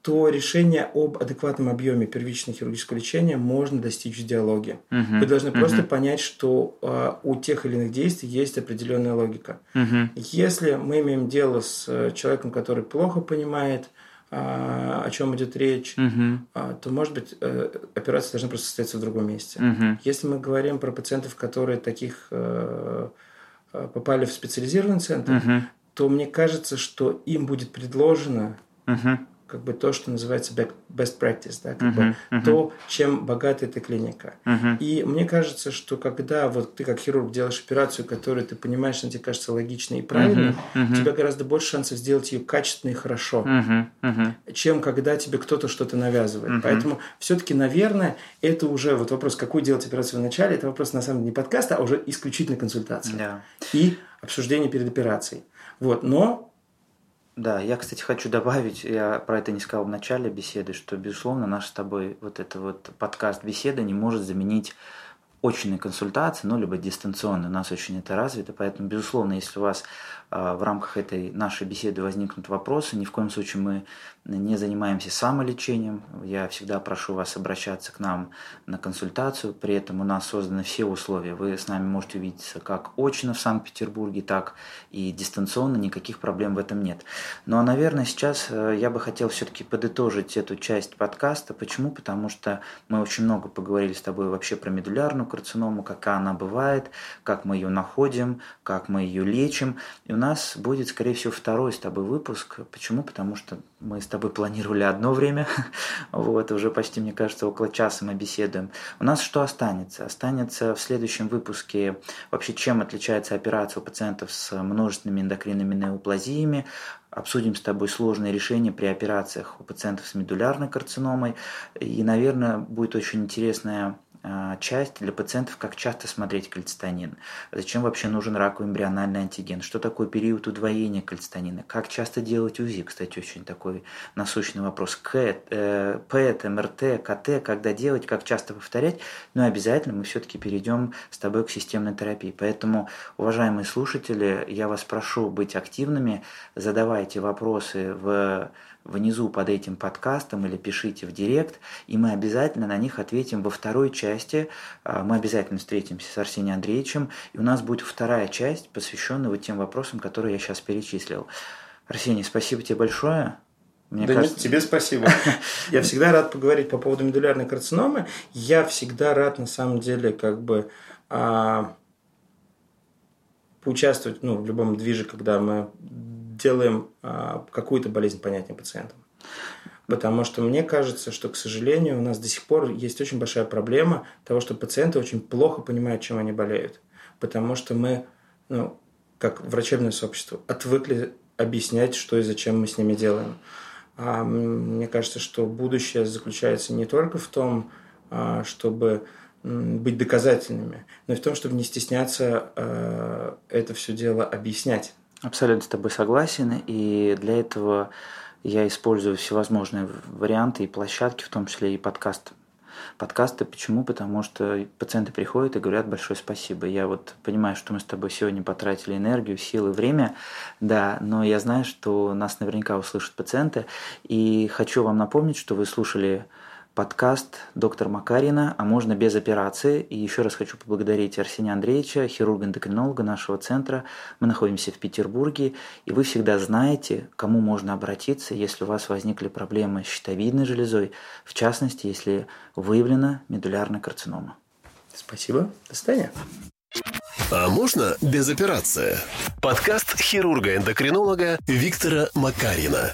то решение об адекватном объеме первичного хирургического лечения можно достичь в диалоге. Мгм. Вы должны Мгм. просто понять, что а, у тех или иных действий есть определенная логика. Мгм. Если мы имеем дело с э, человеком, который плохо понимает а, о чем идет речь, Угу. то, может быть, э, операция должна просто состояться в другом месте. Угу. Если мы говорим про пациентов, которые таких э, э, попали в специализированный центр, Угу. то мне кажется, что им будет предложено Угу. Как бы то, что называется best practice, да, как бы Мгм, мгм. то, чем богата эта клиника. Угу. И мне кажется, что когда вот ты как хирург делаешь операцию, которую ты понимаешь, что тебе кажется логичной и правильной, Мгм, мгм. у тебя гораздо больше шансов сделать ее качественно и хорошо, Угу. Угу. чем когда тебе кто-то что-то навязывает. Мгм. Поэтому все-таки, наверное, это уже вот вопрос, какую делать операцию в начале, это вопрос на самом деле не подкаста, а уже исключительно консультация Да. и обсуждение перед операцией. Вот, но Да, я, кстати, хочу добавить, я про это не сказал в начале беседы, что, безусловно, наш с тобой вот это вот подкаст беседа не может заменить очные консультации, ну, либо дистанционные. У нас очень это развито, поэтому, безусловно, если у вас в рамках этой нашей беседы возникнут вопросы, ни в коем случае мы не занимаемся самолечением. Я всегда прошу вас обращаться к нам на консультацию. При этом у нас созданы все условия. Вы с нами можете увидеться как очно в Санкт-Петербурге, так и дистанционно. Никаких проблем в этом нет. Ну, а, наверное, сейчас э, я бы хотел все-таки подытожить эту часть подкаста. Почему? Потому что мы очень много поговорили с тобой вообще про медулярную карциному, какая она бывает, как мы ее находим, как мы ее лечим. И у нас будет, скорее всего, второй с тобой выпуск. Почему? Потому что мы с тобой планировали одно время, вот, уже почти, мне кажется, около часа мы беседуем. У нас что останется? Останется в следующем выпуске вообще, чем отличается операция у пациентов с множественными эндокринными неоплазиями, обсудим с тобой сложные решения при операциях у пациентов с медулярной карциномой, и, наверное, будет очень интересная часть для пациентов, как часто смотреть кальцитонин, зачем вообще нужен раковый эмбриональный антиген, что такое период удвоения кальцитонина, как часто делать УЗИ, кстати, очень такой насущный вопрос, КЭТ, э, ПЭТ, МРТ, КТ, когда делать, как часто повторять, но обязательно мы все-таки перейдем с тобой к системной терапии. Поэтому, уважаемые слушатели, я вас прошу быть активными, задавайте вопросы в внизу под этим подкастом или пишите в директ, и мы обязательно на них ответим во второй части. А, Мы обязательно встретимся с Арсением Андреевичем, и у нас будет вторая часть, посвященная вот тем вопросам, которые я сейчас перечислил. Арсений, спасибо тебе большое. Мне да кажется, нет, тебе спасибо. Я всегда рад поговорить по поводу медулярной карциномы. Я всегда рад, на самом деле, как бы а, поучаствовать ну, в любом движе, когда мы делаем а, какую-то болезнь понятнее пациентам. Потому что мне кажется, что, к сожалению, у нас до сих пор есть очень большая проблема того, что пациенты очень плохо понимают, чем они болеют. Потому что мы, ну, как врачебное сообщество, отвыкли объяснять, что и зачем мы с ними делаем. А мне кажется, что будущее заключается не только в том, а, чтобы быть доказательными, но и в том, чтобы не стесняться а, это все дело объяснять. Абсолютно с тобой согласен, и для этого я использую всевозможные варианты и площадки, в том числе и подкаст. Подкасты почему? Потому что пациенты приходят и говорят большое спасибо. Я вот понимаю, что мы с тобой сегодня потратили энергию, силы, время, да, но я знаю, что нас наверняка услышат пациенты. И хочу вам напомнить, что вы слушали подкаст доктор Макарина, а можно без операции. И еще раз хочу поблагодарить Арсения Андреевича, хирурга-эндокринолога нашего центра. Мы находимся в Петербурге, и вы всегда знаете, к кому можно обратиться, если у вас возникли проблемы с щитовидной железой, в частности, если выявлена медулярная карцинома. Спасибо. До свидания. А можно без операции? Подкаст хирурга-эндокринолога Виктора Макарина.